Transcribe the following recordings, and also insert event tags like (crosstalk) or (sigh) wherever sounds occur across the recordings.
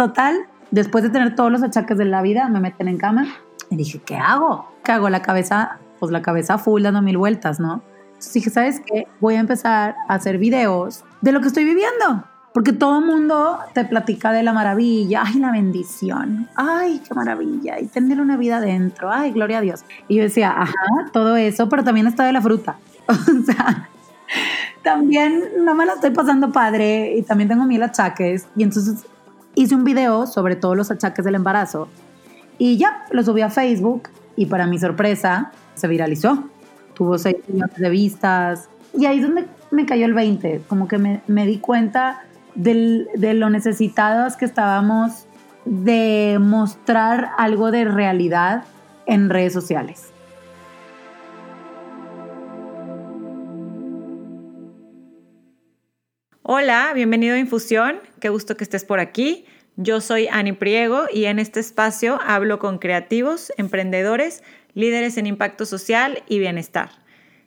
total, después de tener todos los achaques de la vida, me meten en cama y dije, ¿qué hago? ¿Qué hago? La cabeza, pues la cabeza full dando mil vueltas, ¿no? Entonces dije, ¿sabes qué? Voy a empezar a hacer videos de lo que estoy viviendo. Porque todo el mundo te platica de la maravilla, ay, la bendición, ay, qué maravilla, y tener una vida adentro, ay, gloria a Dios. Y yo decía, ajá, todo eso, pero también está de la fruta. (laughs) O sea, también no me la estoy pasando padre y también tengo mil achaques. Y entonces hice un video sobre todos los achaques del embarazo y ya lo subí a Facebook y para mi sorpresa se viralizó. Tuvo seis millones de vistas y ahí es donde me cayó el 20, como que me, me di cuenta del, de lo necesitadas que estábamos de mostrar algo de realidad en redes sociales. Hola, bienvenido a Infusión, qué gusto que estés por aquí. Yo soy Ani Priego y en este espacio hablo con creativos, emprendedores, líderes en impacto social y bienestar.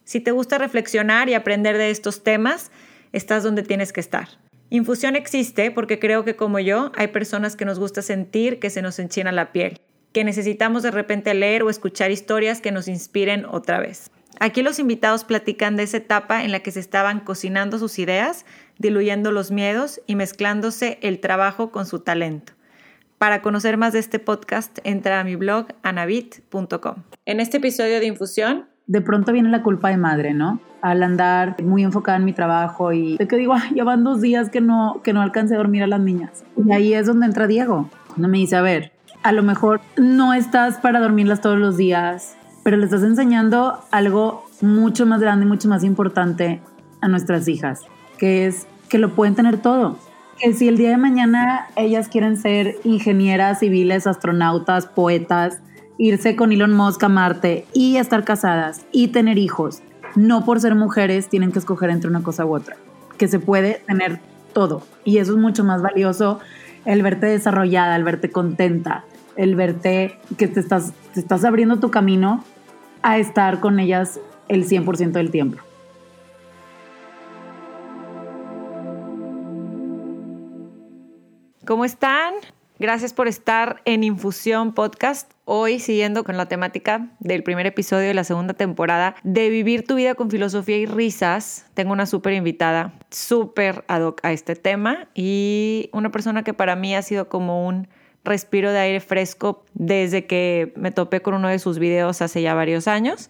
Si te gusta reflexionar y aprender de estos temas, estás donde tienes que estar. Infusión existe porque creo que como yo hay personas que nos gusta sentir que se nos enchina la piel, que necesitamos de repente leer o escuchar historias que nos inspiren otra vez. Aquí los invitados platican de esa etapa en la que se estaban cocinando sus ideas, diluyendo los miedos y mezclándose el trabajo con su talento. Para conocer más de este podcast, entra a mi blog anabit.com. En este episodio de Infusión, de pronto viene la culpa de madre, ¿no? Al andar muy enfocada en mi trabajo y de que digo, ya van dos días que no, que no alcancé a dormir a las niñas. Y ahí es donde entra Diego. Donde me dice, a ver, a lo mejor no estás para dormirlas todos los días, pero le estás enseñando algo mucho más grande y mucho más importante a nuestras hijas, que es que lo pueden tener todo. Que si el día de mañana ellas quieren ser ingenieras civiles, astronautas, poetas, irse con Elon Musk a Marte y estar casadas y tener hijos, no por ser mujeres tienen que escoger entre una cosa u otra, que se puede tener todo. Y eso es mucho más valioso, el verte desarrollada, el verte contenta, el verte que te estás, te estás abriendo tu camino a estar con ellas el 100% del tiempo. ¿Cómo están? Gracias por estar en Infusión Podcast. Hoy siguiendo con la temática del primer episodio de la segunda temporada de Vivir tu vida con filosofía y risas, tengo una súper invitada, súper ad hoc a este tema y una persona que para mí ha sido como un respiro de aire fresco desde que me topé con uno de sus videos hace ya varios años.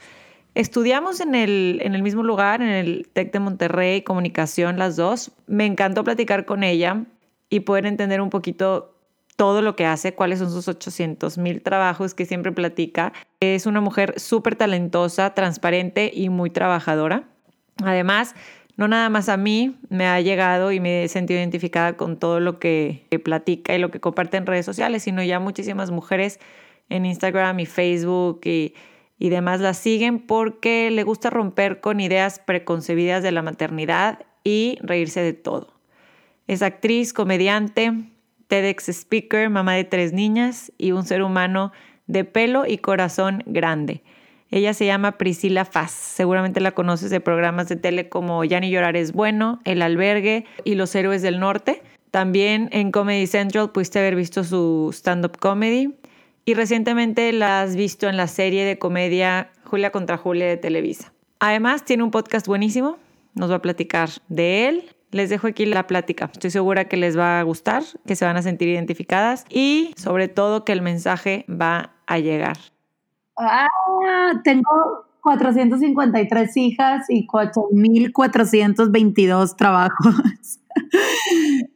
Estudiamos en el, en el mismo lugar, en el TEC de Monterrey, comunicación las dos. Me encantó platicar con ella y poder entender un poquito todo lo que hace, cuáles son sus 800 mil trabajos que siempre platica. Es una mujer súper talentosa, transparente y muy trabajadora. Además, no nada más a mí me ha llegado y me he sentido identificada con todo lo que, platica y lo que comparte en redes sociales, sino ya muchísimas mujeres en Instagram y Facebook y, y demás la siguen porque le gusta romper con ideas preconcebidas de la maternidad y reírse de todo. Es actriz, comediante, TEDx speaker, mamá de tres niñas y un ser humano de pelo y corazón grande. Ella se llama Priscila Faz. Seguramente la conoces de programas de tele como Ya ni llorar es bueno, El albergue y Los héroes del norte. También en Comedy Central pudiste haber visto su stand-up comedy. Y recientemente la has visto en la serie de comedia Julia contra Julia de Televisa. Además, tiene un podcast buenísimo. Nos va a platicar de él. Les dejo aquí la plática. Estoy segura que les va a gustar, que se van a sentir identificadas y sobre todo que el mensaje va a llegar. Ah, tengo 453 hijas y 4.422 trabajos. (laughs)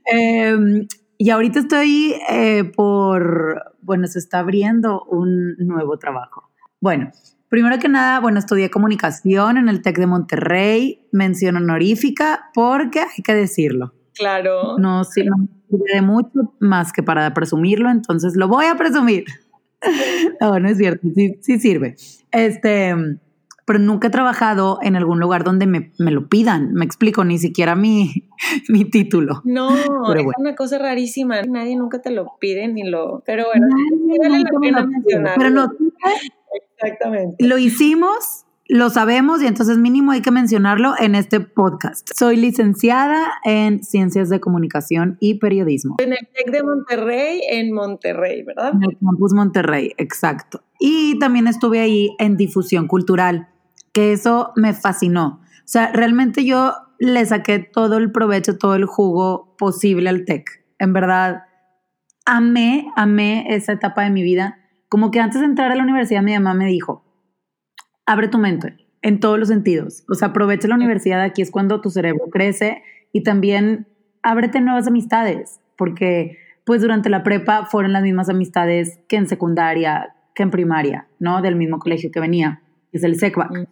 Em, y ahorita estoy eh, por, bueno, se está abriendo un nuevo trabajo. Bueno, primero que nada, bueno, estudié comunicación en el TEC de Monterrey, mención honorífica, porque hay que decirlo. Claro. No, sí, no de mucho más que para presumirlo, entonces lo voy a presumir. (laughs) no, no es cierto, sí, sí sirve. Este, pero nunca he trabajado en algún lugar donde me, me lo pidan, me explico, ni siquiera mi, (laughs) mi título. No, es una cosa rarísima, nadie nunca te lo pide ni lo... Pero bueno, vale la pena Pero no, Exactamente. Lo hicimos lo sabemos y entonces mínimo hay que mencionarlo en este podcast. Soy licenciada en Ciencias de Comunicación y Periodismo. En el TEC de Monterrey, en Monterrey, ¿verdad? En el campus Monterrey, exacto. Y también estuve ahí en difusión cultural, que eso me fascinó. O sea, realmente yo le saqué todo el provecho, todo el jugo posible al TEC. En verdad, amé, amé esa etapa de mi vida. Como que antes de entrar a la universidad mi mamá me dijo, abre tu mente en todos los sentidos. O sea, aprovecha la universidad, aquí es cuando tu cerebro crece y también ábrete nuevas amistades, porque pues durante la prepa fueron las mismas amistades que en secundaria, que en primaria, ¿no? Del mismo colegio que venía, es el SECBAC. Mm.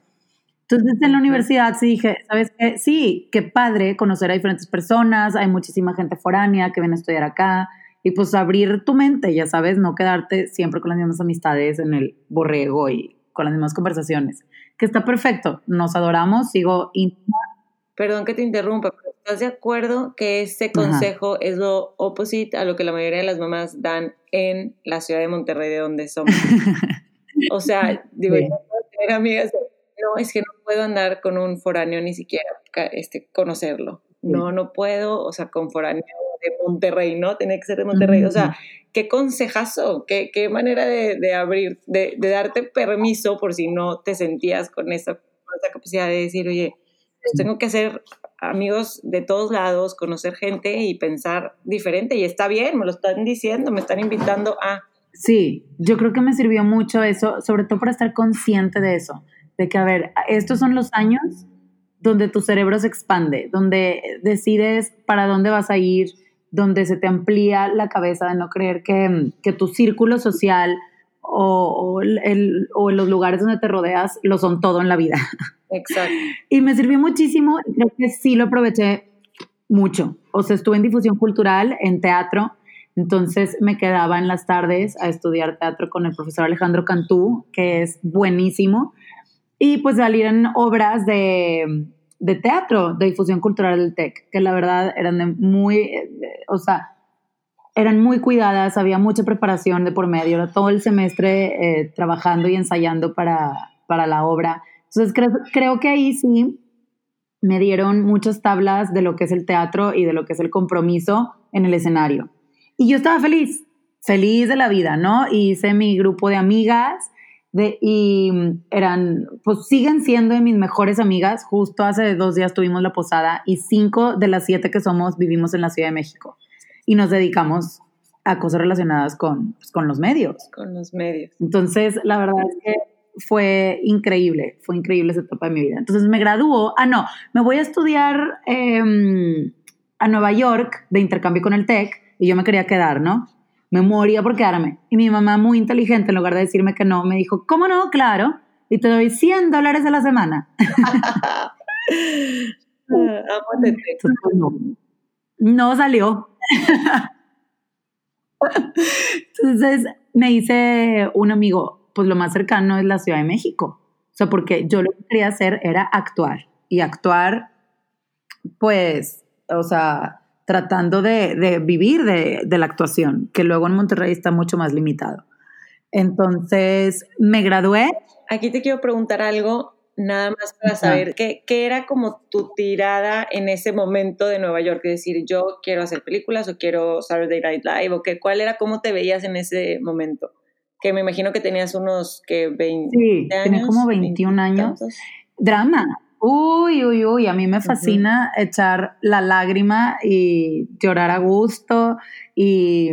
Entonces en la universidad sí dije, ¿sabes qué? Sí, qué padre conocer a diferentes personas, hay muchísima gente foránea que viene a estudiar acá y pues abrir tu mente, ya sabes, no quedarte siempre con las mismas amistades en el borrego y con las mismas conversaciones, que está perfecto, nos adoramos, sigo íntima. Perdón que te interrumpa, pero ¿estás de acuerdo que ese consejo es lo opposite a lo que la mayoría de las mamás dan en la ciudad de Monterrey, de donde somos? o sea, (laughs) digo, tener amigas no, es que no puedo andar con un foráneo ni siquiera este, conocerlo. No, no puedo, o sea, con foráneo de Monterrey, ¿no? Tiene que ser de Monterrey. O sea, qué consejazo, qué, qué manera de, abrir, de, darte permiso por si no te sentías con esa, capacidad de decir, oye, pues tengo que hacer amigos de todos lados, conocer gente y pensar diferente. Y está bien, me lo están diciendo, me están invitando a... Sí, yo creo que me sirvió mucho eso, sobre todo para estar consciente de eso de que, a ver, estos son los años donde tu cerebro se expande, donde decides para dónde vas a ir, donde se te amplía la cabeza de no creer que, que tu círculo social o, el, o, los lugares donde te rodeas lo son todo en la vida. Exacto. (laughs) Y me sirvió muchísimo, creo que sí lo aproveché mucho. O sea, estuve en difusión cultural, en teatro, entonces me quedaba en las tardes a estudiar teatro con el profesor Alejandro Cantú, que es buenísimo y pues salir en obras de, de teatro, de difusión cultural del TEC, que la verdad eran muy, o sea, eran muy cuidadas, había mucha preparación de por medio, era todo el semestre eh, trabajando y ensayando para, para la obra. Entonces creo, creo que ahí sí me dieron muchas tablas de lo que es el teatro y de lo que es el compromiso en el escenario. Y yo estaba feliz, feliz de la vida, ¿no? Hice mi grupo de amigas y eran, pues siguen siendo de mis mejores amigas. Justo hace dos días tuvimos la posada y cinco de las siete que somos vivimos en la Ciudad de México y nos dedicamos a cosas relacionadas con, pues, con los medios. Con los medios. Entonces, la verdad es que fue increíble, fue increíble esa etapa de mi vida. Entonces me graduó, ah, no, me voy a estudiar em, a Nueva York de intercambio con el TEC y yo me quería quedar, ¿no? Me moría por quedarme. Y mi mamá, muy inteligente, en lugar de decirme que no, me dijo, ¿cómo no? Claro. Y te doy 100 dólares a la semana. (laughs) (laughs) no, salió. Entonces me dice un amigo, pues lo más cercano es la Ciudad de México. O sea, porque yo lo que quería hacer era actuar. Y actuar, pues, o sea, tratando de, vivir de, la actuación, que luego en Monterrey está mucho más limitado. Entonces, me gradué. Aquí te quiero preguntar algo, nada más para saber qué, era como tu tirada en ese momento de Nueva York, es decir, yo quiero hacer películas o quiero Saturday Night Live, o qué, cuál era, cómo te veías en ese momento. Que me imagino que tenías unos que 20 sí, tenía como 21 años. Drama, Uy, uy, uy, a mí me fascina echar la lágrima y llorar a gusto y,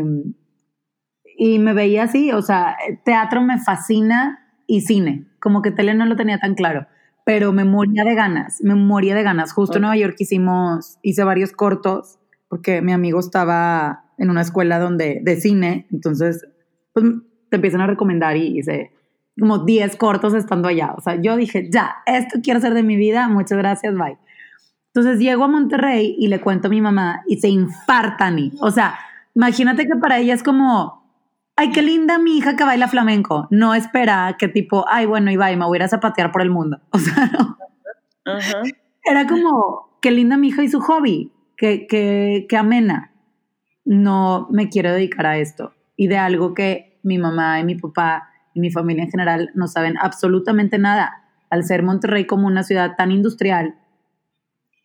y me veía así, o sea, teatro me fascina y cine, como que tele no lo tenía tan claro, pero me moría de ganas, me moría de ganas. Justo en Nueva York hicimos, hice varios cortos porque mi amigo estaba en una escuela donde, de cine, entonces pues, te empiezan a recomendar y, y se como 10 cortos estando allá. O sea, yo dije, ya, esto quiero hacer de mi vida, muchas gracias, bye. Entonces llego a Monterrey y le cuento a mi mamá y se infarta ni. O sea, imagínate que para ella es como, ay, qué linda mi hija que baila flamenco. No espera que tipo, ay, bueno, y y me voy a ir a zapatear por el mundo. (laughs) O sea, no. Era como, qué linda mi hija y su hobby, qué, qué, qué amena. No me quiero dedicar a esto. Y de algo que mi mamá y mi papá y mi familia en general no saben absolutamente nada. al ser Monterrey como una ciudad tan industrial,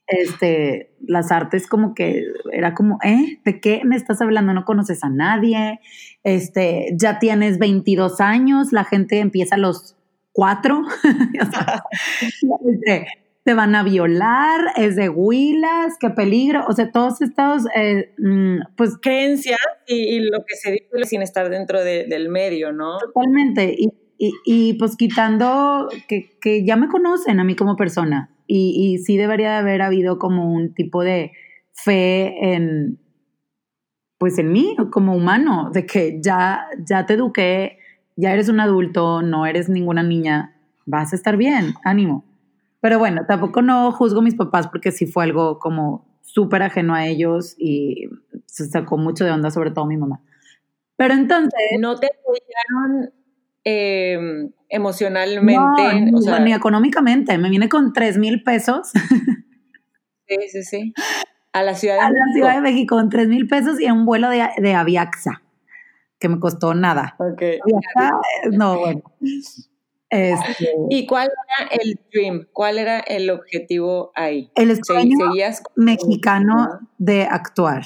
este, las artes como que era como, ¿eh? ¿De qué me estás hablando? No conoces a nadie, este, ya tienes 22 años, la gente empieza a los cuatro, (laughs) (laughs) este, te van a violar, es de huilas, qué peligro, o sea, todos estos, eh, mm, pues... Creencias y, lo que se dice sin estar dentro del medio, ¿no? Totalmente, y, y, pues quitando que, que ya me conocen a mí como persona, y, y sí debería de haber habido como un tipo de fe en, pues en mí como humano, de que ya, ya te eduqué, ya eres un adulto, no eres ninguna niña, vas a estar bien, ánimo. Pero bueno, tampoco no juzgo a mis papás porque sí fue algo como súper ajeno a ellos y se sacó mucho de onda, sobre todo mi mamá. Pero entonces... ¿No te apoyaron Em, emocionalmente. ni económicamente. Me viene con 3 mil pesos. Sí, sí, sí. A la Ciudad de a México. la Ciudad de México con 3 mil pesos y un vuelo de, de Aviaxa, que me costó nada. Ok. Aviaxa, no, bueno. Este, ¿Y cuál era el dream? ¿Cuál era el objetivo ahí? El sueño mexicano de actuar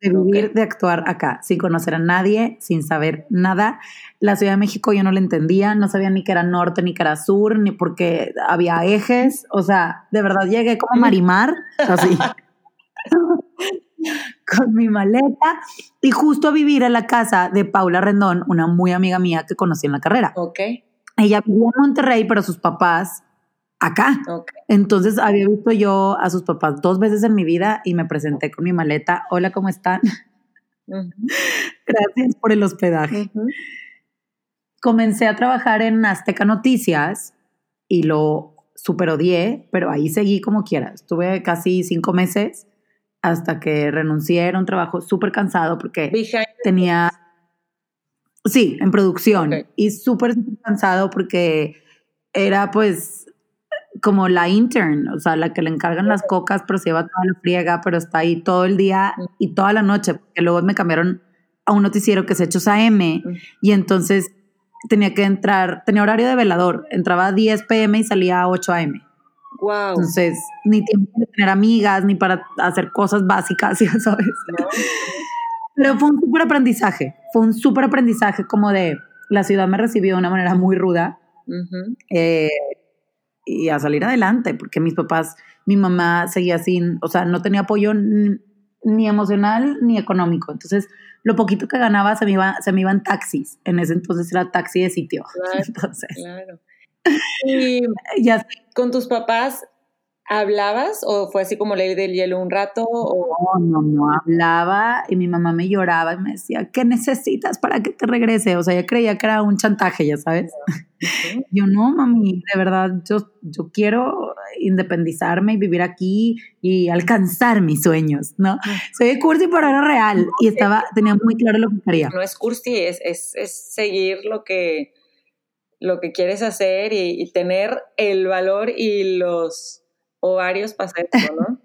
de vivir, de actuar acá, sin conocer a nadie, sin saber nada. La Ciudad de México yo no la entendía, no sabía ni que era norte, ni que era sur, ni porque había ejes. O sea, de verdad llegué como a Marimar, así, (laughs) con mi maleta, y justo a vivir en la casa de Paula Rendón, una muy amiga mía que conocí en la carrera. Ok. Ella vivía en Monterrey, pero sus papás acá. Entonces había visto yo a sus papás dos veces en mi vida y me presenté con mi maleta. Hola, ¿cómo están? (laughs) Gracias por el hospedaje. Comencé a trabajar en Azteca Noticias y lo super odié, pero ahí seguí como quiera. Estuve casi cinco meses hasta que renuncié. Era un trabajo súper cansado porque tenía... Sí, en producción. Y súper cansado porque era pues como la intern, o sea, la que le encargan las cocas, pero se lleva toda la friega, pero está ahí todo el día y toda la noche, porque luego me cambiaron a un noticiero que es Hechos AM y entonces tenía que entrar, tenía horario de velador, entraba a 10 pm y salía a 8 am. Wow. Entonces, ni tiempo de tener amigas, ni para hacer cosas básicas, (laughs) ya sabes. Pero fue un súper aprendizaje, fue un súper aprendizaje como de, la ciudad me recibió de una manera muy ruda. eh, y a salir adelante, porque mis papás, mi mamá seguía sin, o sea, no tenía apoyo ni emocional ni económico. Entonces, lo poquito que ganaba se me iba, se me iban taxis. En ese entonces era taxi de sitio. (laughs) Claro, entonces, claro. Y (laughs) ya con tus papás ¿Hablabas o fue así como ley del hielo un rato? No, no, no hablaba y mi mamá me lloraba y me decía, ¿qué necesitas para que te regrese? O sea, ella creía que era un chantaje, ya sabes. Yo no, mami, de verdad, yo, yo quiero independizarme y vivir aquí y alcanzar mis sueños, ¿no? Soy de cursi, pero era real y estaba, tenía muy claro lo que quería. No es cursi, es, es, es seguir lo que, lo que quieres hacer y, y tener el valor y los o varios pasa ¿no?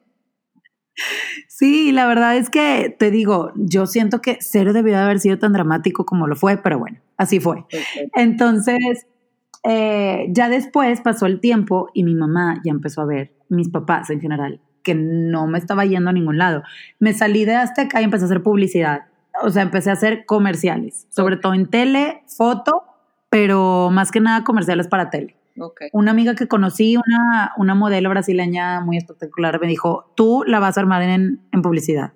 Sí, la verdad es que te digo, yo siento que cero debió de haber sido tan dramático como lo fue, pero bueno, así fue. Entonces, eh, ya después pasó el tiempo y mi mamá ya empezó a ver, mis papás en general, que no me estaba yendo a ningún lado. Me salí de Azteca y empecé a hacer publicidad. O sea, empecé a hacer comerciales, sobre todo en tele, foto, pero más que nada comerciales para tele. Una amiga que conocí, una, una modelo brasileña muy espectacular, me dijo, tú la vas a armar en, en publicidad.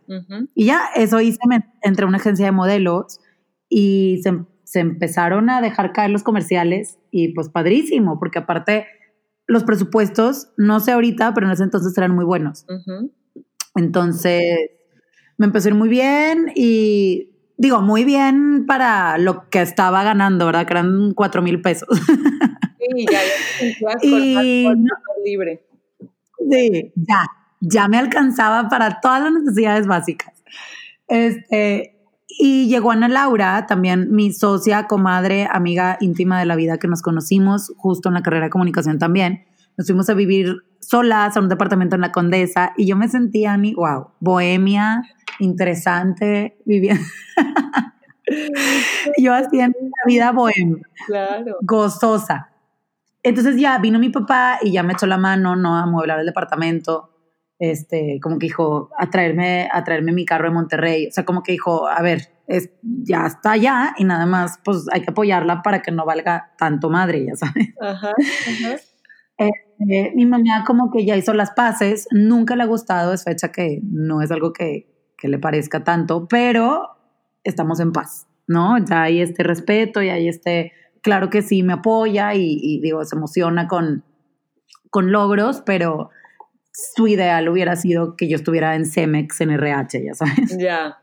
Y ya, eso hice, entre una agencia de modelos y se, se, empezaron a dejar caer los comerciales y pues padrísimo, porque aparte los presupuestos, no sé ahorita, pero en ese entonces eran muy buenos. Entonces, me empezó a ir muy bien y digo, muy bien para lo que estaba ganando, ¿verdad? Que eran cuatro mil pesos. (laughs) Sí, ya, ya libre. Sí, ya, ya me alcanzaba para todas las necesidades básicas. Este, y llegó Ana Laura, también mi socia, comadre, amiga íntima de la vida que nos conocimos justo en la carrera de comunicación también. Nos fuimos a vivir solas a un departamento en la Condesa y yo me sentía, mi, wow, bohemia, interesante, viviendo. (laughs) yo haciendo una vida bohemia, claro. gozosa. Entonces ya vino mi papá y ya me echó la mano, ¿no? A mueblar el departamento. Este, como que dijo, a traerme, a traerme mi carro de Monterrey. O sea, como que dijo, a ver, es, ya está allá y nada más, pues hay que apoyarla para que no valga tanto madre, ya sabes. Ajá, este, mi mamá como que ya hizo las paces, nunca le ha gustado, es fecha que no es algo que, que le parezca tanto, pero estamos en paz, ¿no? Ya hay este respeto y hay este, claro que sí me apoya y, digo, se emociona con, con logros, pero su ideal hubiera sido que yo estuviera en Cemex, en RH, ya sabes. Ya,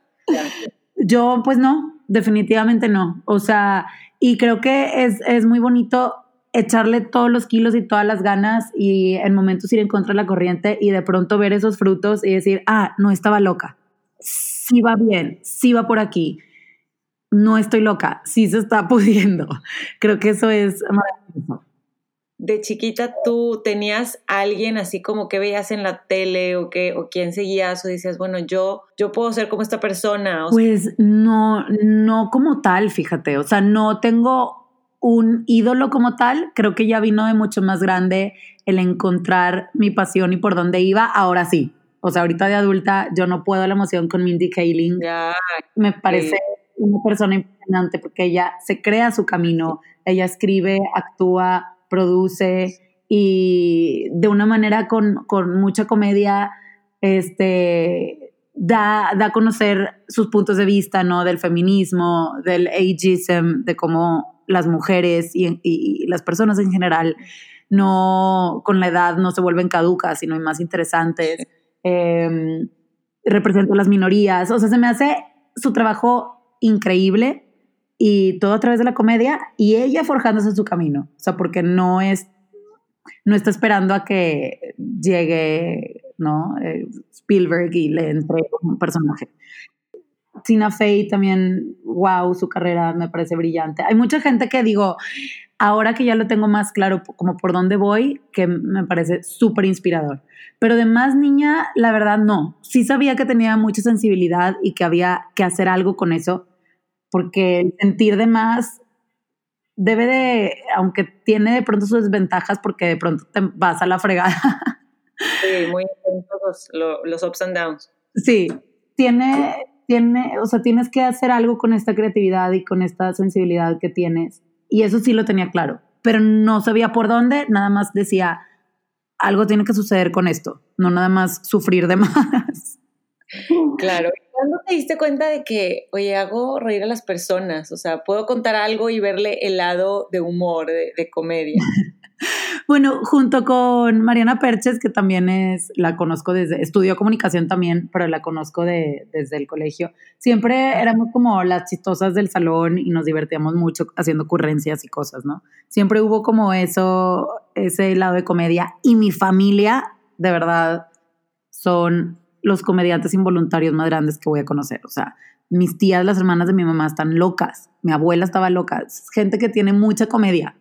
Yo, pues no, definitivamente no. O sea, y creo que es, es muy bonito echarle todos los kilos y todas las ganas y en momentos ir en contra de la corriente y de pronto ver esos frutos y decir, ah, no estaba loca sí va bien, sí va por aquí, no estoy loca, sí se está (laughs) pudiendo. Creo que eso es maravilloso. De chiquita tú tenías alguien así como que veías en la tele o que o quién seguías o decías, bueno, yo yo puedo ser como esta persona. pues no no como tal, fíjate, o sea, no tengo un ídolo como tal, creo que ya vino de mucho más grande el encontrar mi pasión y por dónde iba, ahora sí, o sea, ahorita de adulta yo no puedo la emoción con Mindy Kaling. Me parece una persona impresionante porque ella se crea su camino, ella escribe, actúa, produce y de una manera con, con mucha comedia, este, da, da, a conocer sus puntos de vista, ¿no? Del feminismo, del ageism, de cómo las mujeres y, y, las personas en general no, con la edad no se vuelven caducas, sino más interesantes eh, represento a las minorías. O sea, se me hace su trabajo increíble y todo a través de la comedia y ella forjándose su camino. O sea, porque no es, no está esperando a que llegue, ¿no? Eh, Spielberg y le entre un personaje. Tina Fey también, wow, su carrera me parece brillante. Hay mucha gente que digo, ahora que ya lo tengo más claro como por dónde voy, que me parece súper inspirador. Pero de más niña, la verdad no. Sí sabía que tenía mucha sensibilidad y que había que hacer algo con eso, porque el sentir de más debe de, aunque tiene de pronto sus desventajas, porque de pronto te vas a la fregada. Sí, muy intensos los, los ups and downs. Sí, tiene, tiene, o sea, tienes que hacer algo con esta creatividad y con esta sensibilidad que tienes y eso sí lo tenía claro, pero no sabía por dónde, nada más decía, algo tiene que suceder con esto, no nada más sufrir de más. Claro. ¿Cuándo te diste cuenta de que, oye, hago reír a las personas? O sea, puedo contar algo y verle el lado de humor, de, comedia. (laughs) Bueno, junto con Mariana Perches, que también es, la conozco desde, estudió comunicación también, pero la conozco de, desde el colegio. Siempre éramos como las chistosas del salón y nos divertíamos mucho haciendo ocurrencias y cosas, ¿no? Siempre hubo como eso, ese lado de comedia. Y mi familia, de verdad, son los comediantes involuntarios más grandes que voy a conocer. O sea, mis tías, las hermanas de mi mamá están locas. Mi abuela estaba loca. Es gente que tiene mucha comedia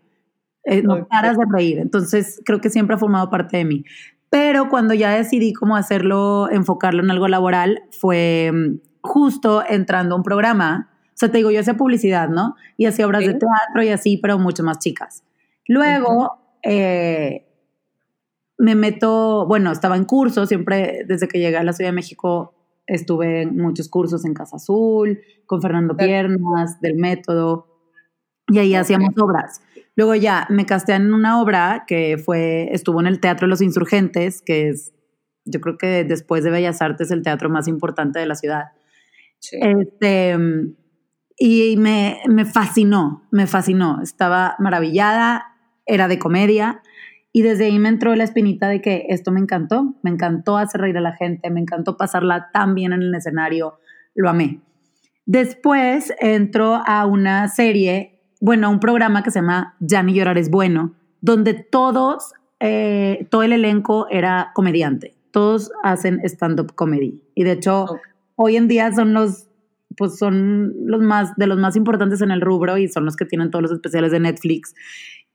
eh, no paras de reír. Entonces, creo que siempre ha formado parte de mí. Pero cuando ya decidí cómo hacerlo, enfocarlo en algo laboral, fue mm, justo entrando a un programa. O sea, te digo, yo hacía publicidad, ¿no? Y hacía obras de teatro y así, pero mucho más chicas. Luego, eh, me meto, bueno, estaba en cursos, siempre desde que llegué a la Ciudad de México estuve en muchos cursos en Casa Azul, con Fernando Piernas, del método, y ahí hacíamos obras. Luego ya me casté en una obra que fue, estuvo en el Teatro de los Insurgentes, que es, yo creo que después de Bellas Artes, el teatro más importante de la ciudad. Este, y me, me fascinó, me fascinó. Estaba maravillada, era de comedia. Y desde ahí me entró la espinita de que esto me encantó, me encantó hacer reír a la gente, me encantó pasarla tan bien en el escenario, lo amé. Después entró a una serie bueno, un programa que se llama Ya ni llorar es bueno, donde todos, eh, todo el elenco era comediante. Todos hacen stand-up comedy. Y de hecho, hoy en día son los, pues son los más, de los más importantes en el rubro y son los que tienen todos los especiales de Netflix.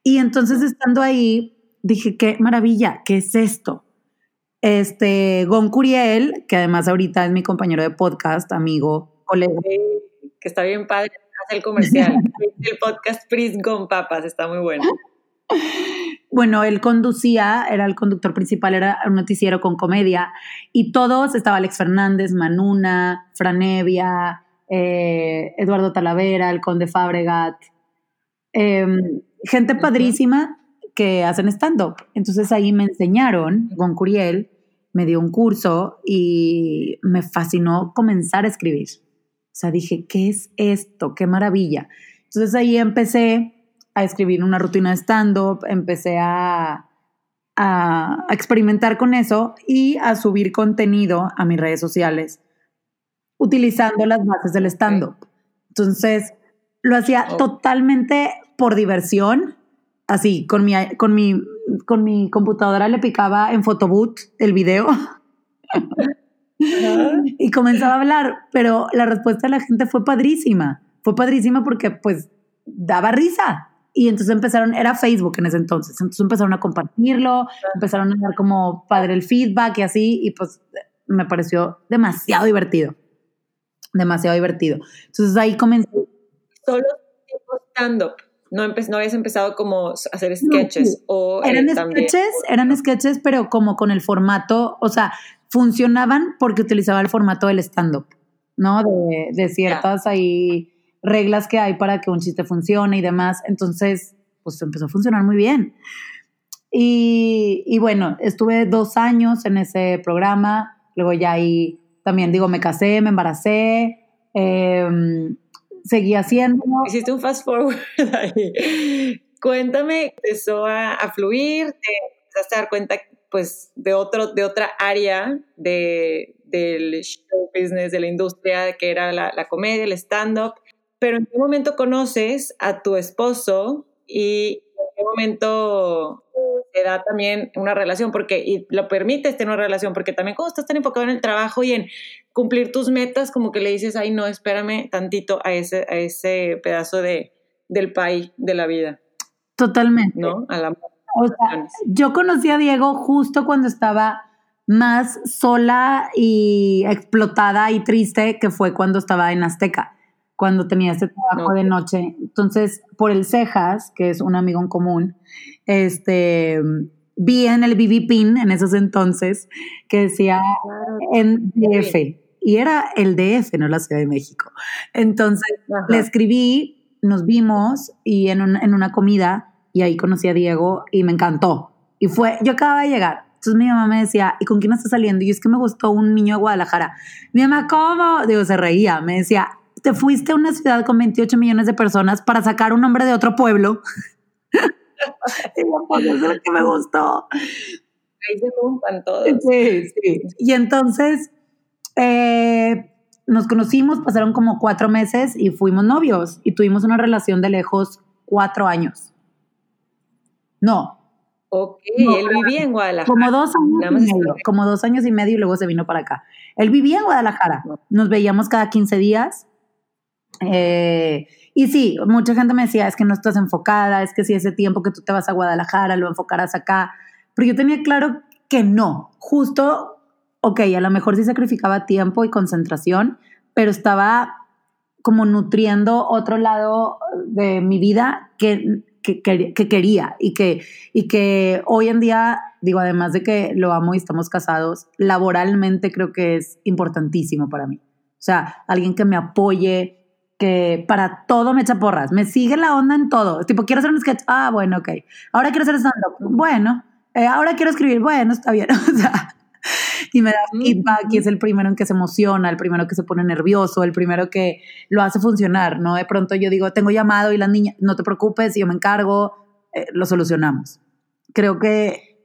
Y entonces estando ahí, dije, qué maravilla, ¿qué es esto? Este, Gon Curiel, que además ahorita es mi compañero de podcast, amigo, colega. que está bien padre el comercial. (laughs) el podcast Pris con Papas, está muy bueno. bueno, él conducía, era el conductor principal, era un noticiero con comedia, y todos, estaba Alex Fernández, Manuna, Franevia, eh, Eduardo Talavera, el Conde Fabregat, em, gente padrísima que hacen stand-up. Entonces ahí me enseñaron, con Curiel, me dio un curso y me fascinó comenzar a escribir. O sea, dije, ¿qué es esto? ¡Qué maravilla! Entonces ahí empecé a escribir una rutina de stand-up, empecé a, a, experimentar con eso y a subir contenido a mis redes sociales utilizando las bases del stand-up. Entonces, lo hacía totalmente por diversión, así, con mi, con mi, con mi computadora le picaba en Photoboot el video (laughs) y comenzaba a hablar, pero la respuesta de la gente fue padrísima, fue padrísima porque pues daba risa. Y entonces empezaron, era Facebook en ese entonces, entonces empezaron a compartirlo, empezaron a dar como padre el feedback y así, y pues me pareció demasiado divertido, demasiado divertido. Entonces ahí comencé. Solo stand-up. No, no habías empezado como a hacer sketches o eran sketches, eran sketches, pero como con el formato, o sea, funcionaban porque utilizaba el formato del stand-up, ¿no? De, de ciertas ahí reglas que hay para que un chiste funcione y demás. Entonces, pues empezó a funcionar muy bien. Y, y bueno, estuve dos años en ese programa, luego ya ahí también digo, me casé, me embaracé, eh, seguí haciendo. Hiciste un fast forward (laughs) ahí. Cuéntame, empezó a, a, fluir, te empezaste a dar cuenta pues de, otro, de otra área de, del show business, de la industria, que era la, la comedia, el stand-up pero ¿en qué momento conoces a tu esposo y qué momento te da también una relación? Porque, y lo permites tener una relación, porque también cuando estás tan enfocado en el trabajo y en cumplir tus metas, como que le dices, ay, no, espérame tantito a ese, a ese pedazo de, del país de la vida. Totalmente. ¿No? A la o sea, yo conocí a Diego justo cuando estaba más sola y explotada y triste que fue cuando estaba en Azteca cuando tenía este trabajo de noche. Entonces, por el Cejas, que es un amigo en común, este, vi en el BB Pin en esos entonces que decía en DF. Y era el DF, no la Ciudad de México. Entonces, le escribí, nos vimos y en, en una comida, y ahí conocí a Diego y me encantó. Y fue, yo acababa de llegar, entonces mi mamá me decía, ¿y con quién estás saliendo? Y es que me gustó un niño de Guadalajara. Mi mamá, ¿cómo? Digo, se reía. Me decía, te fuiste a una ciudad con 28 millones de personas para sacar un nombre de otro pueblo. (laughs) y pues, es lo que me gustó. Ahí se juntan todos. Sí, sí. Y entonces eh, nos conocimos, pasaron como cuatro meses y fuimos novios y tuvimos una relación de lejos cuatro años. No. Ok, él vivía en Guadalajara. Como dos años y medio, como dos años y medio y luego se vino para acá. Él vivía en Guadalajara. Nos veíamos cada 15 días eh, y sí, mucha gente me decía, es que no estás enfocada, es que si ese tiempo que tú te vas a Guadalajara lo enfocarás acá. Pero yo tenía claro que no, justo, ok, a lo mejor sí sacrificaba tiempo y concentración, pero estaba como nutriendo otro lado de mi vida que, que, que, quería y que, y que hoy en día, digo, además de que lo amo y estamos casados, laboralmente creo que es importantísimo para mí. O sea, alguien que me apoye, que para todo me echa porras, me sigue la onda en todo. Tipo, quiero hacer un sketch, ah, bueno, ok. Ahora quiero hacer stand-up, bueno. Eh, ahora quiero escribir, bueno, está bien. (laughs) o sea, y me da feedback y es el primero en que se emociona, el primero que se pone nervioso, el primero que lo hace funcionar, ¿no? De pronto yo digo, tengo llamado y la niña, no te preocupes, yo me encargo, eh, lo solucionamos. Creo que,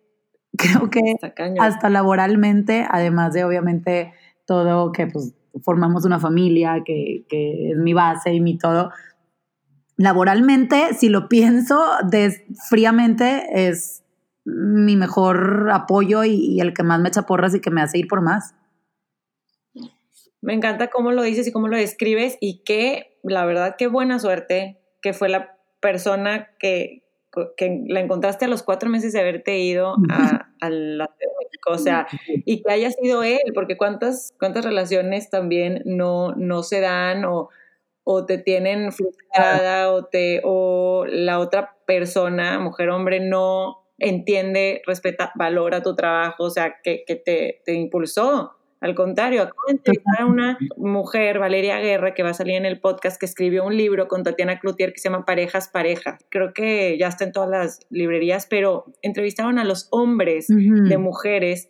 creo que hasta laboralmente, además de obviamente todo que pues formamos una familia, que, es mi base y mi todo. Laboralmente, si lo pienso fríamente, es mi mejor apoyo y, el que más me echa porras y que me hace ir por más. Me encanta cómo lo dices y cómo lo describes y que, la verdad, qué buena suerte que fue la persona que, que la encontraste a los cuatro meses de haberte ido a, (laughs) a la o sea, y que haya sido él, porque cuántas, cuántas relaciones también no, no se dan o, o te tienen frustrada o, te, o la otra persona, mujer, hombre, no entiende, respeta, valora tu trabajo, o sea, que, que te, te impulsó al contrario, acabo de entrevistar a una mujer, Valeria Guerra, que va a salir en el podcast, que escribió un libro con Tatiana Cloutier que se llama Parejas Pareja. Creo que ya está en todas las librerías, pero entrevistaron a los hombres de mujeres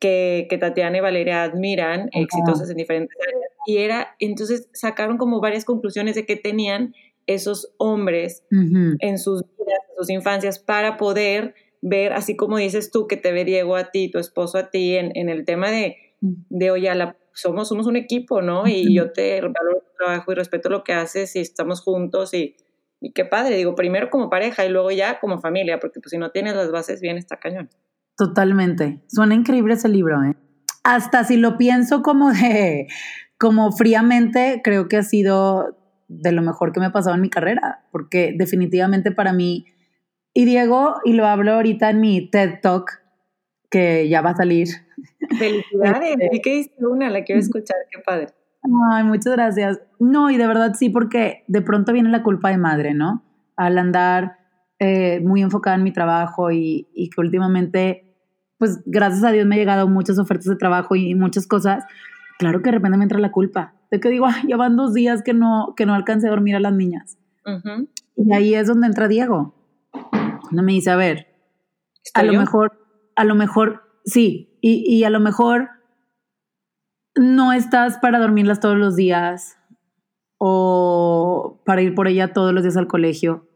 que, que, Tatiana y Valeria admiran, exitosas en diferentes áreas. Y era, entonces sacaron como varias conclusiones de qué tenían esos hombres en sus vidas, en sus infancias, para poder ver, así como dices tú, que te ve Diego a ti, tu esposo a ti, en, en el tema de de, oye, la, somos, somos un equipo, ¿no? Y yo te valoro tu trabajo y respeto lo que haces y estamos juntos y, y qué padre, digo, primero como pareja y luego ya como familia, porque pues si no tienes las bases bien está cañón. Totalmente. Suena increíble ese libro, ¿eh? Hasta si lo pienso como de, como fríamente, creo que ha sido de lo mejor que me ha pasado en mi carrera, porque definitivamente para mí, y Diego, y lo hablo ahorita en mi TED Talk, que ya va a salir Felicidades, este, que diste una, la quiero escuchar, qué padre. Ay, muchas gracias. No, y de verdad sí, porque de pronto viene la culpa de madre, ¿no? Al andar eh, muy enfocada en mi trabajo y, y, que últimamente, pues gracias a Dios me han llegado muchas ofertas de trabajo y, muchas cosas. Claro que de repente me entra la culpa de que digo, ay, ya van dos días que no, que no alcancé a dormir a las niñas. Y ahí es donde entra Diego. No me dice, a ver, a lo mejor, a lo mejor, sí, y, a lo mejor no estás para dormirlas todos los días o para ir por ella todos los días al colegio,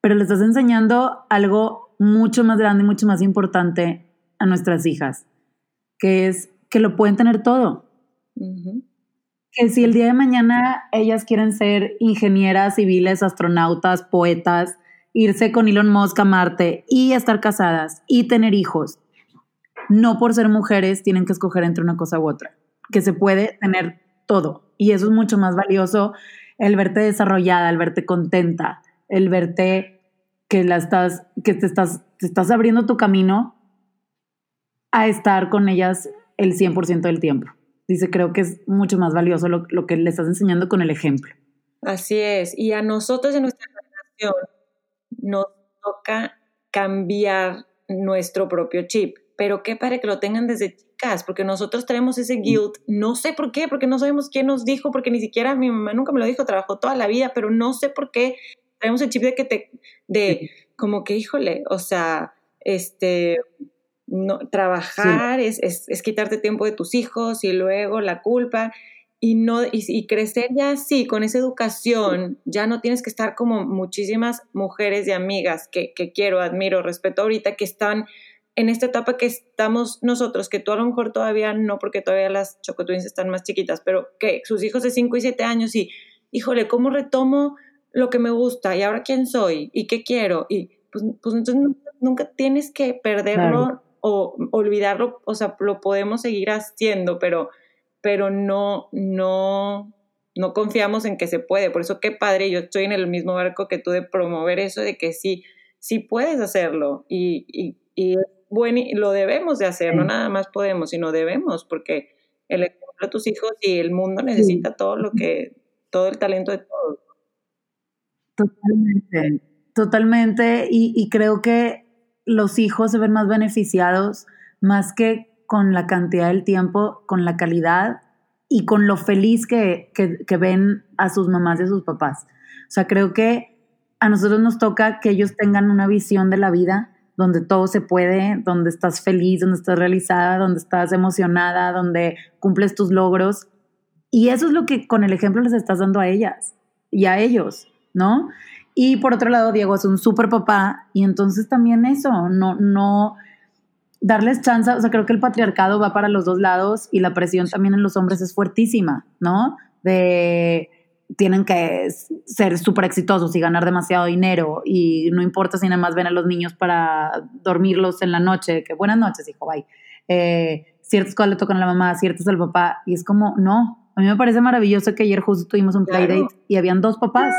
pero le estás enseñando algo mucho más grande y mucho más importante a nuestras hijas, que es que lo pueden tener todo. Que si el día de mañana ellas quieren ser ingenieras civiles, astronautas, poetas, irse con Elon Musk a Marte y estar casadas y tener hijos no por ser mujeres tienen que escoger entre una cosa u otra, que se puede tener todo. Y eso es mucho más valioso, el verte desarrollada, el verte contenta, el verte que, la estás, que te, estás, te estás abriendo tu camino a estar con ellas el 100% del tiempo. Dice, creo que es mucho más valioso lo, lo que le estás enseñando con el ejemplo. Así es. Y a nosotros en nuestra generación nos toca cambiar nuestro propio chip pero qué para que lo tengan desde chicas, porque nosotros tenemos ese guilt, no sé por qué, porque no sabemos quién nos dijo, porque ni siquiera mi mamá nunca me lo dijo, trabajó toda la vida, pero no sé por qué tenemos el chip de que te, de como que, híjole, o sea, este, no, trabajar es, es, es, quitarte tiempo de tus hijos y luego la culpa. Y, no, y, crecer ya así, con esa educación, ya no tienes que estar como muchísimas mujeres y amigas que, que quiero, admiro, respeto ahorita, que están en esta etapa que estamos nosotros, que tú a lo mejor todavía no, porque todavía las Chocotwins están más chiquitas, pero que sus hijos de 5 y 7 años y, híjole, ¿cómo retomo lo que me gusta? ¿Y ahora quién soy? ¿Y qué quiero? Y pues, pues entonces nunca, tienes que perderlo o olvidarlo, o sea, lo podemos seguir haciendo, pero, pero no, no, no confiamos en que se puede. Por eso qué padre, yo estoy en el mismo barco que tú de promover eso, de que sí, sí puedes hacerlo y, y, y bueno, lo debemos de hacer, no nada más podemos, sino debemos, porque el ejemplo de tus hijos y el mundo necesita todo lo que, todo el talento de todos. Totalmente, totalmente, y, y creo que los hijos se ven más beneficiados más que con la cantidad del tiempo, con la calidad y con lo feliz que, que, que, ven a sus mamás y a sus papás. O sea, creo que a nosotros nos toca que ellos tengan una visión de la vida donde todo se puede, donde estás feliz, donde estás realizada, donde estás emocionada, donde cumples tus logros. Y eso es lo que con el ejemplo les estás dando a ellas y a ellos, ¿no? Y por otro lado, Diego es un súper papá y entonces también eso, no, no darles chance, o sea, creo que el patriarcado va para los dos lados y la presión también en los hombres es fuertísima, ¿no? De tienen que ser súper exitosos y ganar demasiado dinero y no importa si nada más ven a los niños para dormirlos en la noche, que buenas noches, hijo, bye. Eh, ciertas cosas le tocan a la mamá, ciertas al papá y es como, no, a mí me parece maravilloso que ayer justo tuvimos un playdate y habían dos papás,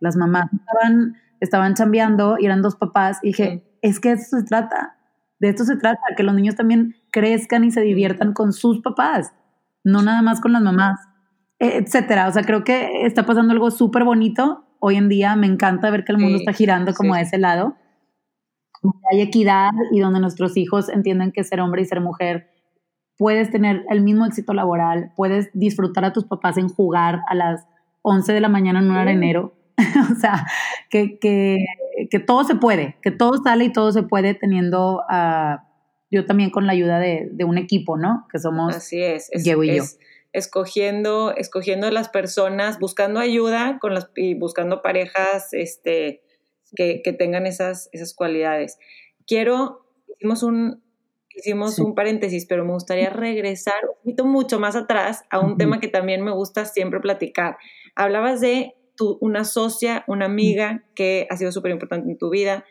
las mamás estaban, estaban chambeando y eran dos papás y dije, es que de esto se trata, de esto se trata, que los niños también crezcan y se diviertan con sus papás, no nada más con las mamás etcétera. O sea, creo que está pasando algo súper bonito hoy en día. Me encanta ver que el mundo está girando como a ese lado. hay equidad y donde nuestros hijos entienden que ser hombre y ser mujer puedes tener el mismo éxito laboral, puedes disfrutar a tus papás en jugar a las 11 de la mañana en un arenero. (laughs) o sea, que, que, que, todo se puede, que todo sale y todo se puede teniendo, uh, yo también con la ayuda de, de, un equipo, ¿no? Que somos Así es, es y yo. Escogiendo, escogiendo las personas, buscando ayuda con las, y buscando parejas este, que, que tengan esas, esas cualidades. Quiero, hicimos un, hicimos un paréntesis, pero me gustaría regresar un poquito mucho más atrás a un tema que también me gusta siempre platicar. Hablabas de tu, una socia, una amiga que ha sido súper importante en tu vida.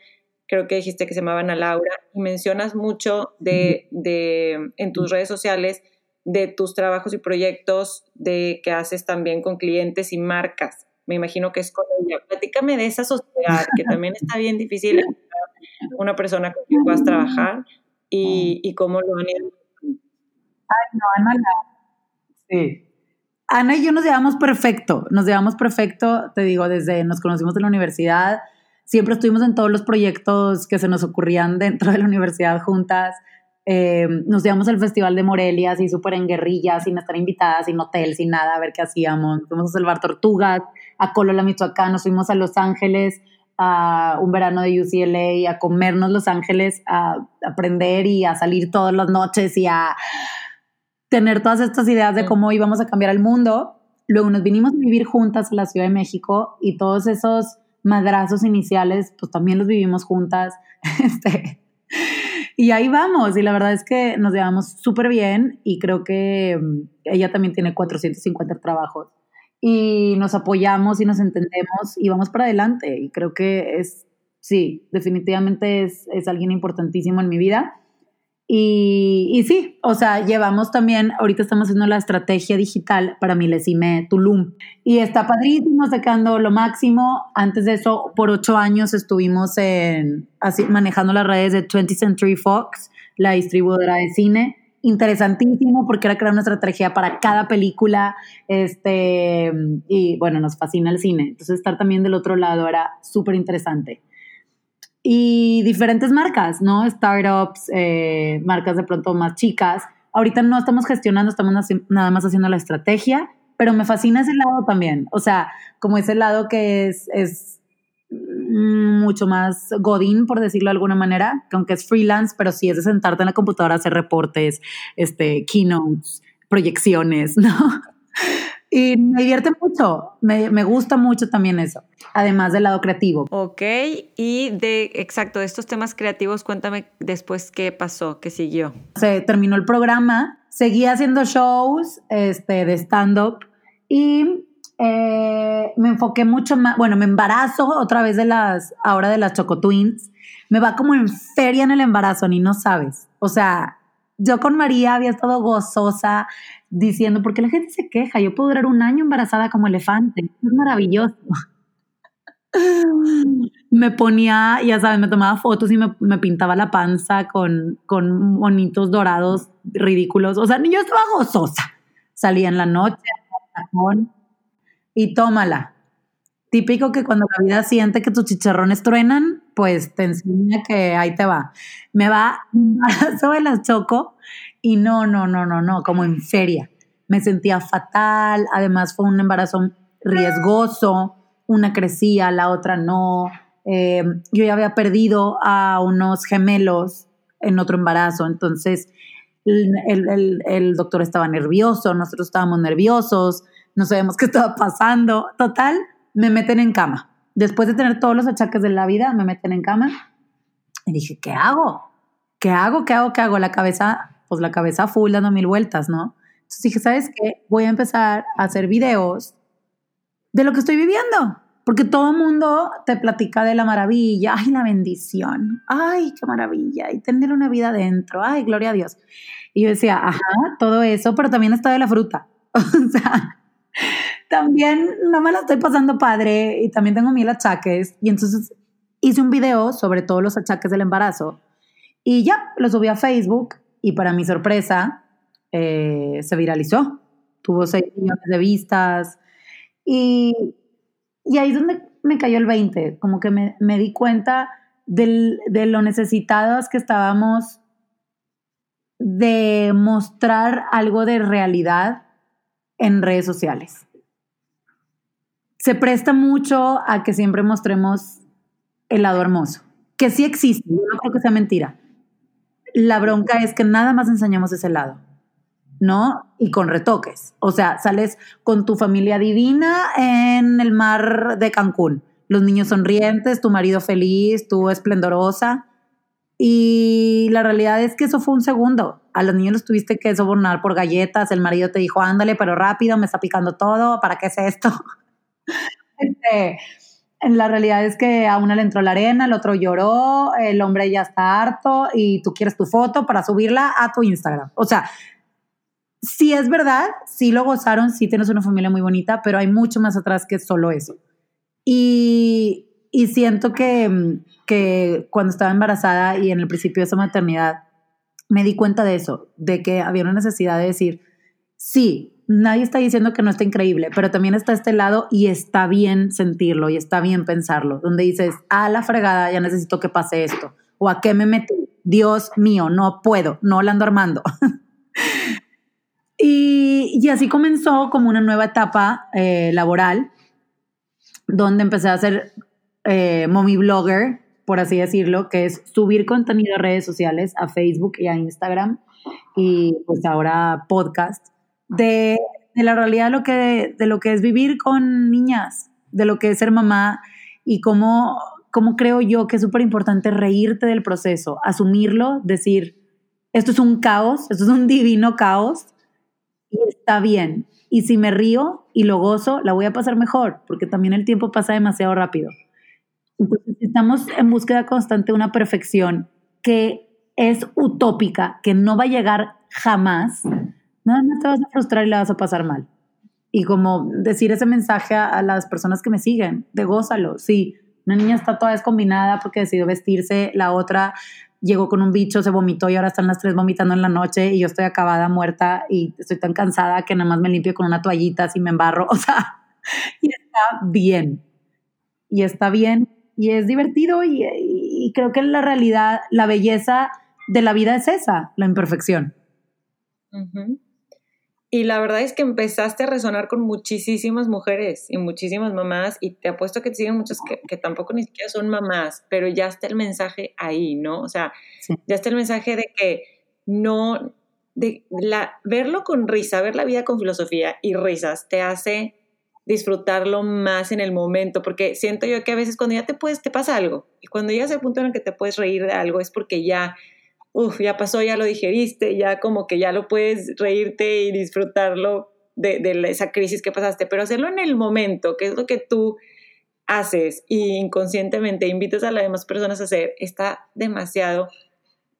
Creo que dijiste que se llamaba Ana Laura y mencionas mucho de, de, en tus redes sociales de tus trabajos y proyectos de que haces también con clientes y marcas. Me imagino que es con ella. Platícame de esa sociedad, que (laughs) también está bien difícil una persona con quien puedas trabajar, y, y cómo lo han ido. Ay, no, Ana, sí. Ana y yo nos llevamos perfecto, nos llevamos perfecto, te digo, desde nos conocimos en la universidad, siempre estuvimos en todos los proyectos que se nos ocurrían dentro de la universidad juntas. Eh, nos llevamos al Festival de Morelia, así súper en guerrilla, sin estar invitadas, sin hotel, sin nada, a ver qué hacíamos. Fuimos a salvar tortugas, a Colola, Michoacán, nos fuimos a Los Ángeles a un verano de UCLA, a comernos Los Ángeles, a aprender y a salir todas las noches y a tener todas estas ideas de cómo íbamos a cambiar el mundo. Luego nos vinimos a vivir juntas a la Ciudad de México y todos esos madrazos iniciales, pues también los vivimos juntas. (laughs) Este, y ahí vamos, y la verdad es que nos llevamos súper bien y creo que mm, ella también tiene 450 trabajos y nos apoyamos y nos entendemos y vamos para adelante. Y creo que es, sí, definitivamente es, es alguien importantísimo en mi vida. Y, y, sí, o sea, llevamos también, ahorita estamos haciendo la estrategia digital para Milesime Tulum. Y está padrísimo, sacando lo máximo. Antes de eso, por ocho años estuvimos en, así, manejando las redes de 20th Century Fox, la distribuidora de cine interesantísimo porque era crear una estrategia para cada película, este, y bueno, nos fascina el cine, entonces estar también del otro lado era súper interesante. Y diferentes marcas, ¿no? Startups, eh, marcas de pronto más chicas. Ahorita no estamos gestionando, estamos nada más haciendo la estrategia, pero me fascina ese lado también. O sea, como ese lado que es, es mucho más godín, por decirlo de alguna manera, que aunque es freelance, pero sí es de sentarte en la computadora hacer reportes, este, keynotes, proyecciones, (laughs) ¿no? Y me divierte mucho, me, me, gusta mucho también eso, además del lado creativo. Ok, y de, exacto, de estos temas creativos, cuéntame después qué pasó, qué siguió. Se terminó el programa, seguí haciendo shows este, de stand-up y eh, me enfoqué mucho más, bueno, me embarazo otra vez de las, ahora de las Choco Twins, me va como en feria en el embarazo, ni no sabes. O sea, yo con María había estado gozosa diciendo, porque la gente se queja, yo puedo durar un año embarazada como elefante, es maravilloso. (laughs) me ponía, ya sabes, me tomaba fotos y me, me pintaba la panza con, con monitos dorados ridículos. O sea, yo estaba gozosa. Salía en la noche, y tómala. Típico que cuando la vida siente que tus chicharrones truenan, pues te enseña que ahí te va. Me va (laughs) sobre las choco y no, no, no, no, no, como en feria. Me sentía fatal, además fue un embarazo riesgoso, una crecía, la otra no. Eh, yo ya había perdido a unos gemelos en otro embarazo, entonces el, el doctor estaba nervioso, nosotros estábamos nerviosos, no sabemos qué estaba pasando. Total, me meten en cama. Después de tener todos los achaques de la vida, me meten en cama y dije, ¿qué hago? ¿Qué hago? ¿Qué hago? ¿Qué hago? La cabeza, pues la cabeza full dando mil vueltas, ¿no? Entonces dije, ¿sabes qué? Voy a empezar a hacer videos de lo que estoy viviendo. Porque todo el mundo te platica de la maravilla, ay, la bendición, ay, qué maravilla, y tener una vida dentro, ay, gloria a Dios. Y yo decía, ajá, todo eso, pero también está de la fruta. (laughs) o sea, también no me la estoy pasando padre y también tengo mil achaques. Y entonces hice un video sobre todos los achaques del embarazo y ya lo subí a Facebook y para mi sorpresa eh, se viralizó. Tuvo 6 millones de vistas y, y ahí es donde me cayó el 20, como que me, me di cuenta de lo necesitados que estábamos de mostrar algo de realidad en redes sociales. Se presta mucho a que siempre mostremos el lado hermoso, que sí existe, no creo que sea mentira. La bronca es que nada más enseñamos ese lado, ¿no? Y con retoques. O sea, sales con tu familia divina en el mar de Cancún, los niños sonrientes, tu marido feliz, tú esplendorosa. Y la realidad es que eso fue un segundo. A los niños los tuviste que sobornar por galletas, el marido te dijo, ándale, pero rápido, me está picando todo, ¿para qué es esto? (laughs) este, la realidad es que a una le entró la arena, el otro lloró, el hombre ya está harto y tú quieres tu foto para subirla a tu Instagram. O sea, sí es verdad, sí lo gozaron, sí tienes una familia muy bonita, pero hay mucho más atrás que solo eso. Y, y siento que, que cuando estaba embarazada y en el principio de esa maternidad, me di cuenta de eso, de que había una necesidad de decir, sí, nadie está diciendo que no está increíble, pero también está este lado y está bien sentirlo y está bien pensarlo, donde dices, a la fregada, ya necesito que pase esto, o a qué me metí, Dios mío, no puedo, no la ando armando. (laughs) y, y, así comenzó como una nueva etapa eh, laboral, donde empecé a hacer eh, mommy blogger, por así decirlo, que es subir contenido a redes sociales, a Facebook y a Instagram, y pues ahora podcast de, la realidad de lo, que, de lo que es vivir con niñas, de lo que es ser mamá y cómo, cómo creo yo que es súper importante reírte del proceso, asumirlo, decir, esto es un caos, esto es un divino caos y está bien. Y si me río y lo gozo, la voy a pasar mejor, porque también el tiempo pasa demasiado rápido. Entonces, estamos en búsqueda constante de una perfección que es utópica, que no va a llegar jamás, no, no te vas a frustrar y la vas a pasar mal. Y como decir ese mensaje a, las personas que me siguen, de gózalo. Sí, una niña está toda descombinada porque decidió vestirse, la otra llegó con un bicho, se vomitó y ahora están las tres vomitando en la noche y yo estoy acabada, muerta y estoy tan cansada que nada más me limpio con una toallita si me embarro. (laughs) O sea, y está bien. Y está bien y es divertido y, creo que la realidad, la belleza de la vida es esa, la imperfección. Y la verdad es que empezaste a resonar con muchísimas mujeres y muchísimas mamás, y te apuesto que te siguen muchas que, tampoco ni siquiera son mamás, pero ya está el mensaje ahí, ¿no? O sea, ya está el mensaje de que no, de la, verlo con risa, ver la vida con filosofía y risas, te hace disfrutarlo más en el momento, porque siento yo que a veces cuando ya te puedes, te pasa algo, y cuando llegas al punto en el que te puedes reír de algo es porque ya uf, ya pasó, ya lo digeriste, ya como que ya lo puedes reírte y disfrutarlo de, esa crisis que pasaste, pero hacerlo en el momento, que es lo que tú haces y inconscientemente invitas a las demás personas a hacer, está demasiado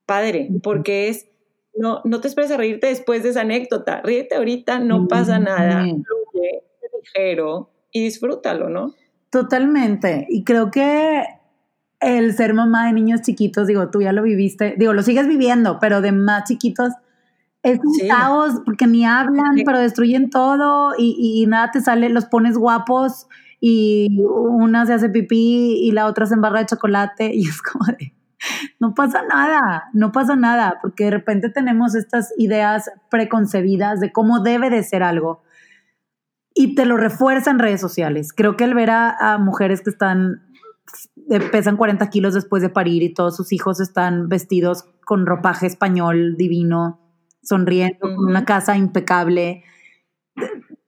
padre, porque es, no, no te esperes a reírte después de esa anécdota, ríete ahorita, no pasa nada, fluye, ligero y disfrútalo, ¿no? Totalmente, y creo que el ser mamá de niños chiquitos, digo, tú ya lo viviste, digo, lo sigues viviendo, pero de más chiquitos es un caos porque ni hablan, pero destruyen todo y, nada te sale, los pones guapos y una se hace pipí y la otra se embarra de chocolate (laughs) y es como de, no pasa nada, no pasa nada, porque de repente tenemos estas ideas preconcebidas de cómo debe de ser algo y te lo refuerza en redes sociales. Creo que el ver a mujeres que están pesan 40 kilos después de parir y todos sus hijos están vestidos con ropaje español divino, sonriendo, con una casa impecable.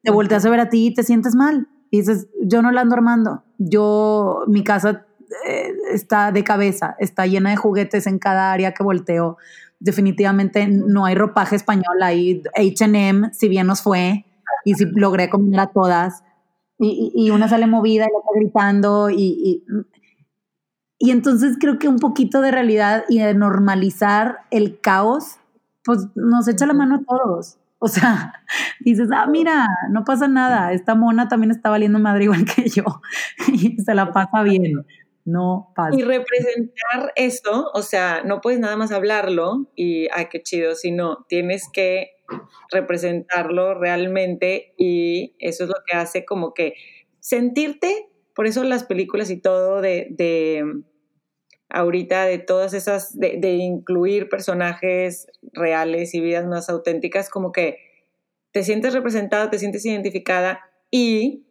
Te volteas a ver a ti y te sientes mal. Y dices, yo no la ando armando. Yo, mi casa eh, está de cabeza, está llena de juguetes en cada área que volteo. Definitivamente no hay ropaje español, hay HM, si bien nos fue, y si logré comer a todas. Y, y, una sale movida y la está gritando y, y entonces creo que un poquito de realidad y de normalizar el caos, pues nos echa la mano a todos. O sea, (laughs) dices, ah, mira, no pasa nada, esta mona también está valiendo madre igual que yo (laughs) y se la pasa bien. No pasa. Y representar esto, o sea, no puedes nada más hablarlo y, ay, qué chido, sino tienes que representarlo realmente y eso es lo que hace como que sentirte, por eso las películas y todo de ahorita de todas esas, de, de incluir personajes reales y vidas más auténticas, como que te sientes representada, te sientes identificada y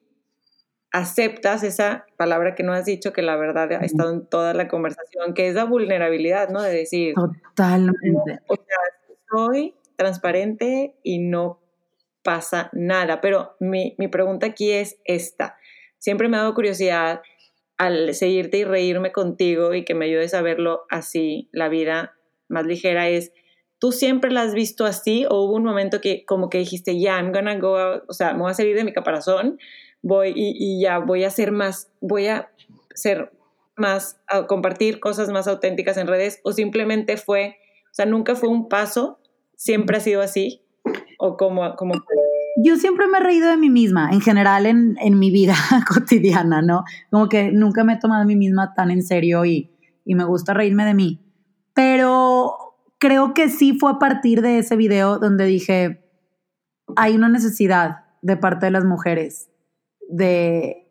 aceptas esa palabra que no has dicho, que la verdad ha estado en toda la conversación, que es la vulnerabilidad, ¿no? De decir, totalmente. o sea, soy transparente y no pasa nada. Pero mi, mi pregunta aquí es esta. Siempre me ha dado curiosidad al seguirte y reírme contigo y que me ayudes a verlo así, la vida más ligera es, ¿tú siempre la has visto así o hubo un momento que como que dijiste, ya, I'm gonna go, o sea, me voy a salir de mi caparazón voy y, ya voy a ser más, voy a ser más, a compartir cosas más auténticas en redes o simplemente fue, o sea, nunca fue un paso, siempre ha sido así o como, como yo siempre me he reído de mí misma, en general en, en, mi vida (laughs) cotidiana, ¿no? Como que nunca me he tomado a mí misma tan en serio y, y, me gusta reírme de mí. Pero creo que sí fue a partir de ese video donde dije, hay una necesidad de parte de las mujeres de,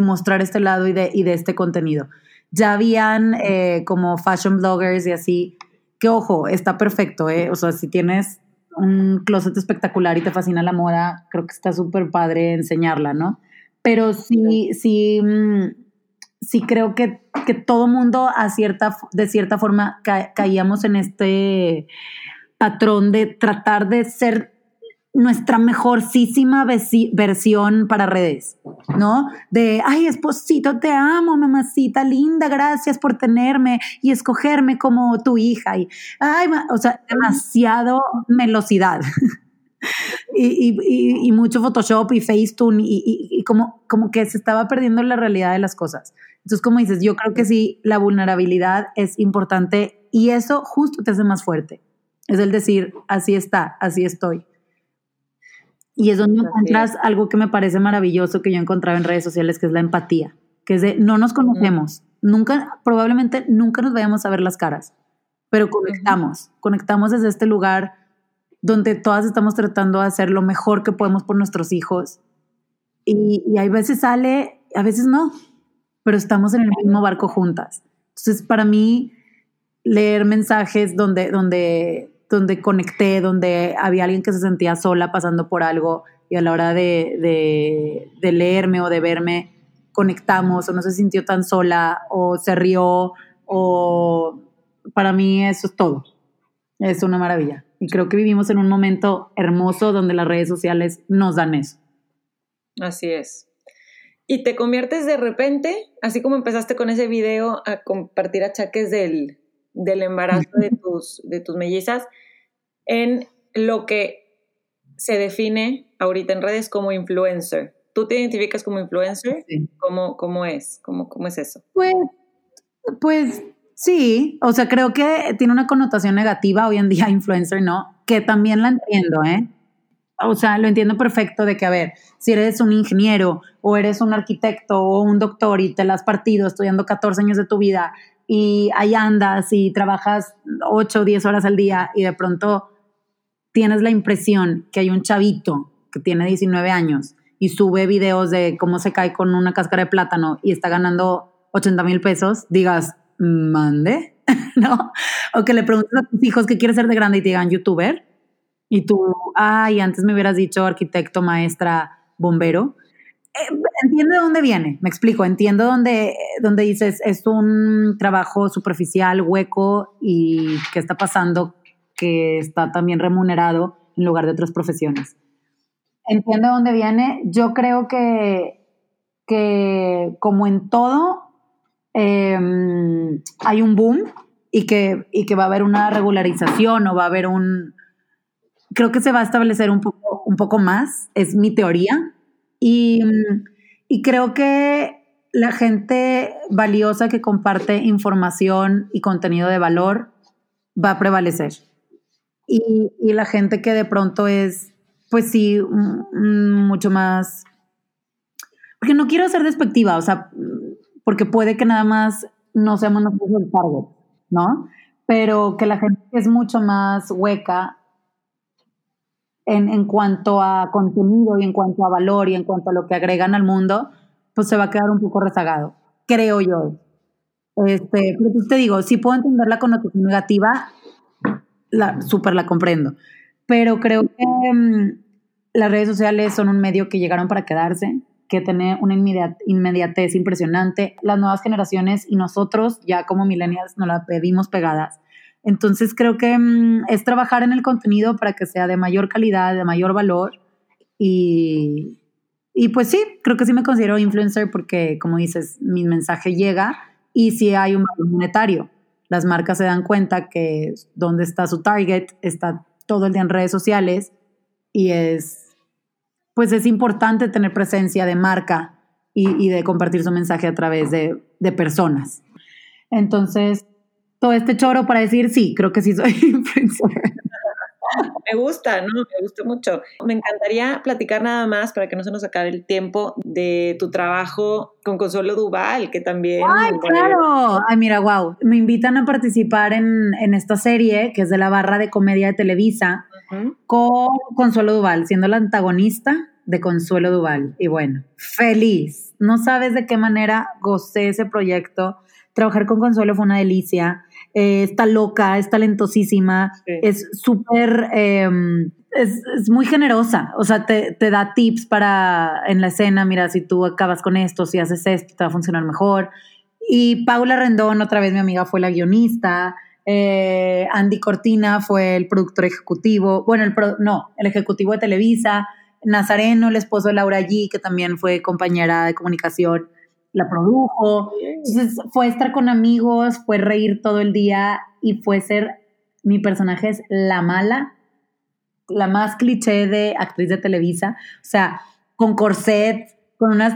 mostrar este lado y de, y de este contenido. Ya habían eh, como fashion bloggers y así, que ojo, está perfecto, ¿eh? O sea, si tienes un closet espectacular y te fascina la moda, creo que está súper padre enseñarla, ¿no? Pero sí, sí, mm, sí creo que, que todo mundo a cierta, de cierta forma caíamos en este patrón de tratar de ser nuestra mejorcísima versión para redes, ¿no? De, ay, esposito, te amo, mamacita linda, gracias por tenerme y escogerme como tu hija. Y, ay, o sea, demasiado melosidad. (laughs) y, y, mucho Photoshop y Facetune y, como, como que se estaba perdiendo la realidad de las cosas. Entonces, como dices, yo creo que sí, la vulnerabilidad es importante y eso justo te hace más fuerte. Es el decir, así está, así estoy. Y es donde encuentras algo que me parece maravilloso que yo he encontrado en redes sociales, que es la empatía, que es de no nos conocemos, nunca, probablemente nunca nos vayamos a ver las caras, pero conectamos, conectamos desde este lugar donde todas estamos tratando de hacer lo mejor que podemos por nuestros hijos. Y, y hay veces sale, a veces no, pero estamos en el mismo barco juntas. Entonces, para mí, leer mensajes donde, donde donde conecté, donde había alguien que se sentía sola pasando por algo y a la hora de, de, leerme o de verme conectamos o no se sintió tan sola o se rió o para mí eso es todo. Es una maravilla. Y creo que vivimos en un momento hermoso donde las redes sociales nos dan eso. Así es. Y te conviertes de repente, así como empezaste con ese video a compartir achaques del, del embarazo de tus, de tus mellizas en lo que se define ahorita en redes como influencer. ¿Tú te identificas como influencer? Sí. ¿Cómo, cómo es? ¿Cómo, ¿Cómo es eso? Pues, pues sí, o sea, creo que tiene una connotación negativa hoy en día (laughs) influencer, ¿no? Que también la entiendo, ¿eh? O sea, lo entiendo perfecto de que, a ver, si eres un ingeniero o eres un arquitecto o un doctor y te la has partido estudiando 14 años de tu vida y ahí andas y trabajas 8 o 10 horas al día y de pronto tienes la impresión que hay un chavito que tiene 19 años y sube videos de cómo se cae con una cáscara de plátano y está ganando 80 mil pesos, digas, mande, (laughs) ¿no? O que le preguntes a tus hijos qué quieres ser de grande y te digan youtuber. Y tú, ay, antes me hubieras dicho arquitecto, maestra, bombero. Eh, entiendo de dónde viene, me explico, entiendo dónde, dónde dices, es un trabajo superficial, hueco y qué está pasando, que está también remunerado en lugar de otras profesiones. Entiendo de dónde viene. Yo creo que, que como en todo, em, hay un boom y que, y que va a haber una regularización o va a haber un... Creo que se va a establecer un poco, un poco más, es mi teoría, y, y creo que la gente valiosa que comparte información y contenido de valor va a prevalecer. Y, y la gente que de pronto es, pues sí, mucho más... Porque no quiero ser despectiva, o sea, porque puede que nada más no seamos nosotros el target, ¿no? Pero que la gente es mucho más hueca en, en, cuanto a contenido y en cuanto a valor y en cuanto a lo que agregan al mundo, pues se va a quedar un poco rezagado, creo yo. Este, pero pues te digo, si puedo entender la connotación negativa, la, súper la comprendo. Pero creo que mm, las redes sociales son un medio que llegaron para quedarse, que tiene una inmediatez impresionante. Las nuevas generaciones y nosotros, ya como millennials, nos la pedimos pegadas. Entonces creo que mm, es trabajar en el contenido para que sea de mayor calidad, de mayor valor. Y, y pues sí, creo que sí me considero influencer porque, como dices, mi mensaje llega y si hay un valor monetario. Las marcas se dan cuenta que donde está su target está todo el día en redes sociales y es, pues es importante tener presencia de marca y, de compartir su mensaje a través de, de personas. Entonces, todo este choro para decir, sí, creo que sí soy (laughs) influencer. Me gusta, ¿no? Me gusta mucho. Me encantaría platicar nada más para que no se nos acabe el tiempo de tu trabajo con Consuelo Duval, que también... ¡Ay, claro! Ay, mira, wow. Me invitan a participar en, esta serie, que es de la barra de comedia de Televisa, con Consuelo Duval, siendo la antagonista de Consuelo Duval. Y bueno, feliz. No sabes de qué manera gocé ese proyecto. Trabajar con Consuelo fue una delicia eh, está loca, es talentosísima, es súper, em, es, muy generosa, o sea, te, da tips para en la escena, mira, si tú acabas con esto, si haces esto, te va a funcionar mejor. Y Paula Rendón, otra vez mi amiga, fue la guionista. Eh, Andy Cortina fue el productor ejecutivo, bueno, el no, el ejecutivo de Televisa. Nazareno, el esposo de Laura G, que también fue compañera de comunicación la produjo. Entonces fue estar con amigos, fue reír todo el día y fue ser, mi personaje es la mala, la más cliché de actriz de Televisa, o sea, con corset, con unas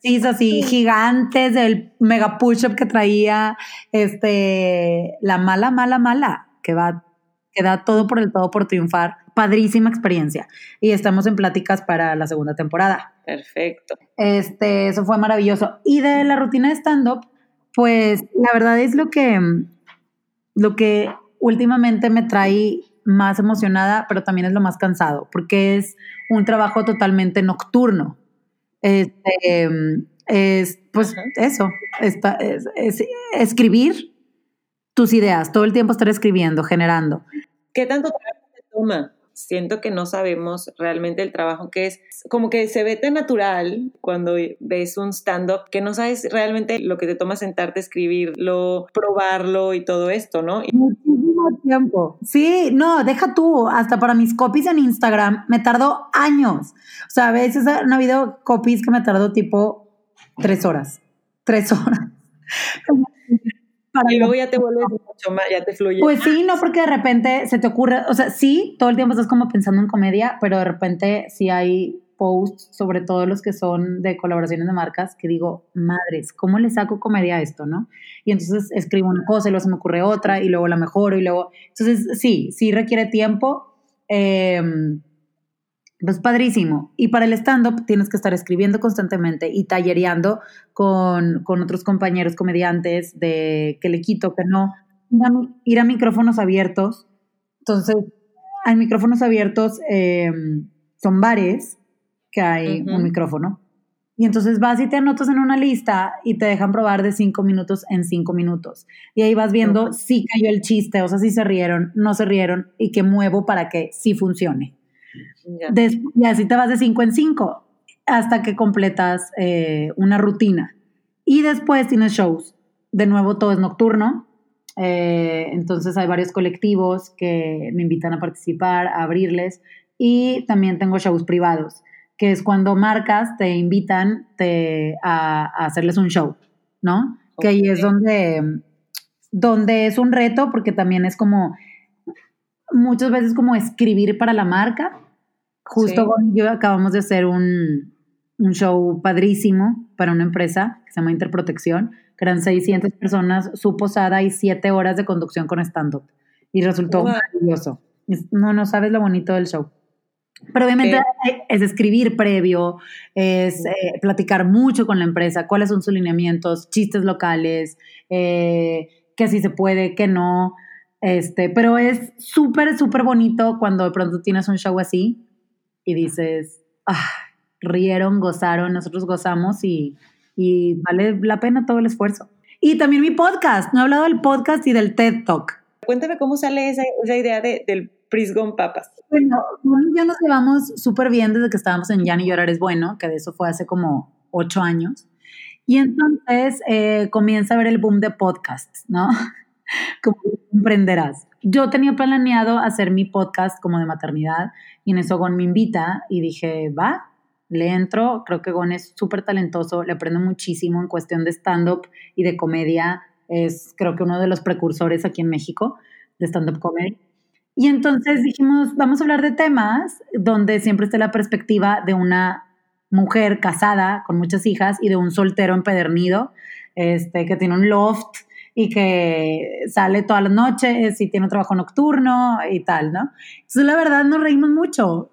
cis así gigantes del mega push-up que traía, este, la mala, mala, mala, que va, que da todo por el todo por triunfar padrísima experiencia y estamos en pláticas para la segunda temporada. Perfecto. Este, eso fue maravilloso. Y de la rutina de stand-up, pues la verdad es lo que, lo que últimamente me trae más emocionada, pero también es lo más cansado, porque es un trabajo totalmente nocturno. Este, es, pues eso, está, es, escribir tus ideas, todo el tiempo estar escribiendo, generando. ¿Qué tanto tiempo te toma? siento que no sabemos realmente el trabajo que es, como que se ve tan natural cuando ves un stand-up que no sabes realmente lo que te toma sentarte, escribirlo, probarlo y todo esto, ¿no? Muchísimo tiempo. Sí, no, deja tú, hasta para mis copies en Instagram me tardó años. O sea, a veces han habido copies que me tardó tipo tres horas. Tres (laughs) horas. Y luego ya te vuelves mucho más, ya te fluye. Pues sí, no porque de repente se te ocurre, o sea, sí, todo el tiempo estás como pensando en comedia, pero de repente sí hay posts, sobre todo los que son de colaboraciones de marcas, que digo, madres, ¿cómo le saco comedia a esto, no? Y entonces escribo una cosa y luego se me ocurre otra y luego la mejoro y luego... Entonces, sí, sí requiere tiempo. Eh, es padrísimo. Y para el stand-up tienes que estar escribiendo constantemente y tallereando con, con otros compañeros comediantes de que le quito, que no. Ir a micrófonos abiertos. Entonces, hay micrófonos abiertos, em, son bares que hay un micrófono. Y entonces vas y te anotas en una lista y te dejan probar de cinco minutos en cinco minutos. Y ahí vas viendo si cayó el chiste, o sea, si se rieron, no se rieron y qué muevo para que sí funcione y así te vas de cinco en cinco hasta que completas eh, una rutina. Y después tienes shows. De nuevo, todo es nocturno. Eh, entonces hay varios colectivos que me invitan a participar, a abrirles. Y también tengo shows privados, que es cuando marcas te invitan a, hacerles un show, ¿no? Que ahí es donde, donde es un reto, porque también es como muchas veces como escribir para la marca Justo con yo acabamos de hacer un, un, show padrísimo para una empresa que se llama Interprotección, que eran 600 personas, su posada y 7 horas de conducción con stand-up. Y resultó maravilloso. No, no sabes lo bonito del show. Pero obviamente es escribir previo, es eh, platicar mucho con la empresa, cuáles son sus lineamientos, chistes locales, eh, que así se puede, que no. Este, pero es súper, súper bonito cuando de pronto tienes un show así y dices, ah, rieron, gozaron, nosotros gozamos y, y vale la pena todo el esfuerzo. Y también mi podcast. No he hablado del podcast y del TED Talk. Cuéntame cómo sale esa, esa idea de, del Prisgon Papas. Bueno, ya nos llevamos súper bien desde que estábamos en Ya ni llorar es bueno, que de eso fue hace como ocho años. Y entonces eh, comienza a ver el boom de podcasts, ¿no? (laughs) como comprenderás. Yo tenía planeado hacer mi podcast como de maternidad y en eso Gon me invita y dije, va, le entro. Creo que Gon es súper talentoso, le aprendo muchísimo en cuestión de stand-up y de comedia. Es creo que uno de los precursores aquí en México de stand-up comedy. Y entonces dijimos, vamos a hablar de temas donde siempre esté la perspectiva de una mujer casada con muchas hijas y de un soltero empedernido, este, que tiene un loft y que sale todas las noches y tiene un trabajo nocturno y tal, ¿no? Entonces, la verdad, nos reímos mucho.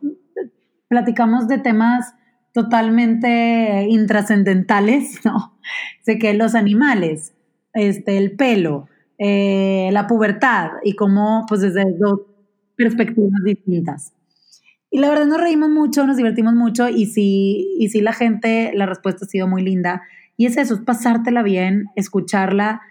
Platicamos de temas totalmente intrascendentales, (laughs) ¿no? Sé que los animales, este, el pelo, eh, la pubertad y cómo, pues desde dos perspectivas distintas. Y la verdad nos reímos mucho, nos divertimos mucho y sí, y sí la gente, la respuesta ha sido muy linda. Y es eso, es pasártela bien, escucharla,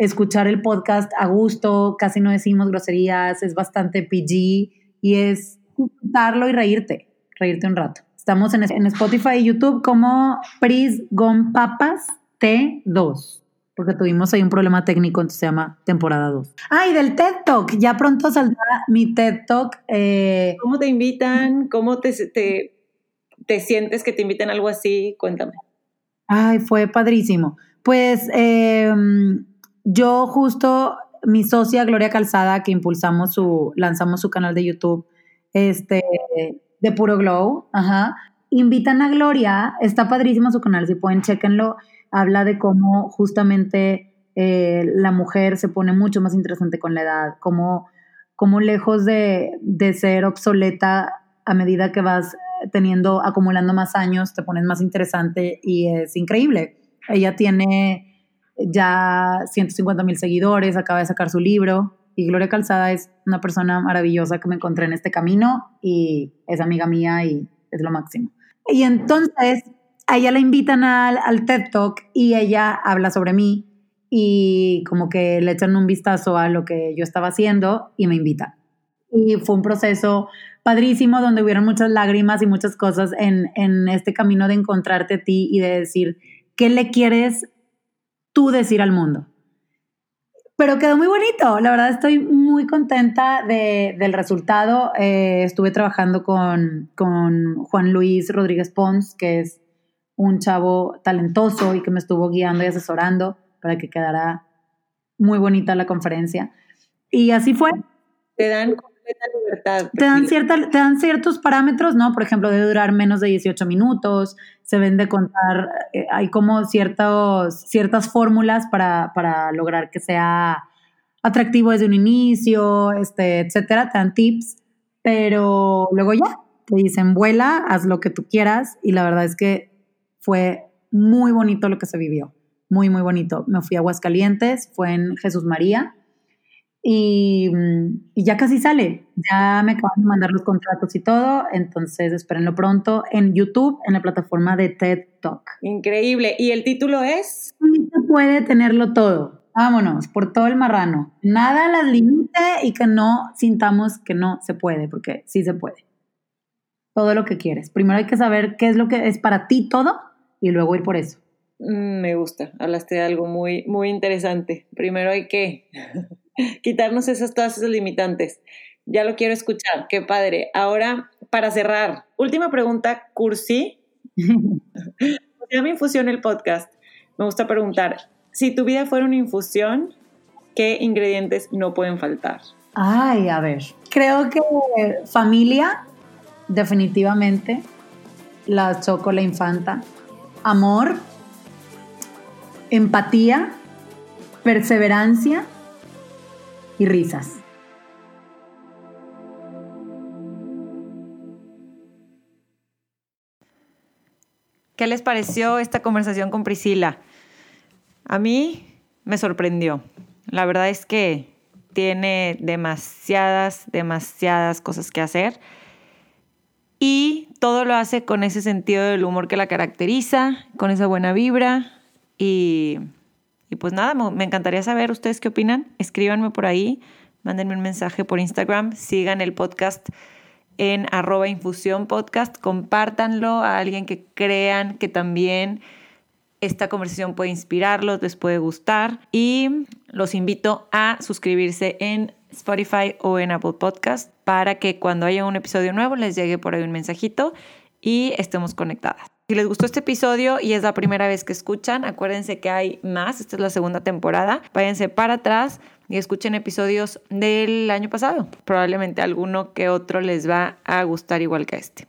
escuchar el podcast a gusto, casi no decimos groserías, es bastante PG y es disfrutarlo y reírte, reírte un rato. Estamos en, en Spotify y YouTube como Pris Papas T2 porque tuvimos ahí un problema técnico, entonces se llama temporada 2. Ah, y del TED Talk, ya pronto saldrá mi TED Talk. Eh, ¿Cómo te invitan? ¿Cómo te, te, te, sientes que te inviten a algo así? Cuéntame. Ay, fue padrísimo. Pues em, yo justo, mi socia Gloria Calzada, que impulsamos su, lanzamos su canal de YouTube, este, de Puro Glow, ajá, invitan a Gloria, está padrísimo su canal, si pueden, chéquenlo habla de cómo justamente eh, la mujer se pone mucho más interesante con la edad, cómo, cómo lejos de, de, ser obsoleta a medida que vas teniendo, acumulando más años, te pones más interesante y es increíble. Ella tiene ya 150 mil seguidores, acaba de sacar su libro y Gloria Calzada es una persona maravillosa que me encontré en este camino y es amiga mía y es lo máximo. Y entonces a ella la invitan al, al TED Talk y ella habla sobre mí y como que le echan un vistazo a lo que yo estaba haciendo y me invita. Y fue un proceso padrísimo donde hubieron muchas lágrimas y muchas cosas en, en este camino de encontrarte a ti y de decir, ¿qué le quieres tú decir al mundo? Pero quedó muy bonito, la verdad estoy muy contenta de, del resultado. Eh, estuve trabajando con, con Juan Luis Rodríguez Pons, que es un chavo talentoso y que me estuvo guiando y asesorando para que quedara muy bonita la conferencia. Y así fue. Te dan libertad. Te dan, cierta, te dan ciertos parámetros, ¿no? Por ejemplo, debe durar menos de 18 minutos, se ven de contar, eh, hay como ciertos, ciertas fórmulas para, para lograr que sea atractivo desde un inicio, este, etcétera, te dan tips, pero luego ya, te dicen, vuela, haz lo que tú quieras, y la verdad es que fue muy bonito lo que se vivió, muy, muy bonito. Me fui a Aguascalientes, fue en Jesús María y, ya casi sale. Ya me acaban de mandar los contratos y todo, entonces espérenlo pronto en YouTube, en la plataforma de TED Talk. Increíble. ¿Y el título es? Sí se puede tenerlo todo. Vámonos, por todo el marrano. Nada las limite y que no sintamos que no se puede, porque sí se puede. Todo lo que quieres. Primero hay que saber qué es lo que es para ti todo y luego ir por eso. Mm, me gusta, hablaste de algo muy, muy interesante. Primero hay que (laughs) (laughs) quitarnos esas, todas esas limitantes. Ya lo quiero escuchar, qué padre. Ahora, para cerrar, última pregunta, Cursi. (laughs) Se llama Infusión el podcast. Me gusta preguntar, si tu vida fuera una infusión, ¿qué ingredientes no pueden faltar? Ay, a ver, creo que familia, definitivamente, la choco, la infanta, amor, empatía, perseverancia y risas. ¿Qué les pareció esta conversación con Priscila? A mí me sorprendió. La verdad es que tiene demasiadas, demasiadas cosas que hacer y todo lo hace con ese sentido del humor que la caracteriza, con esa buena vibra y, Y pues nada, me encantaría saber ustedes qué opinan. Escríbanme por ahí, mándenme un mensaje por Instagram, sigan el podcast en arroba infusión podcast, compártanlo a alguien que crean que también esta conversación puede inspirarlos, les puede gustar y los invito a suscribirse en Spotify o en Apple Podcast para que cuando haya un episodio nuevo les llegue por ahí un mensajito y estemos conectadas. Si les gustó este episodio y es la primera vez que escuchan, acuérdense que hay más, esta es la segunda temporada, váyanse para atrás y escuchen episodios del año pasado. Probablemente alguno que otro les va a gustar igual que este.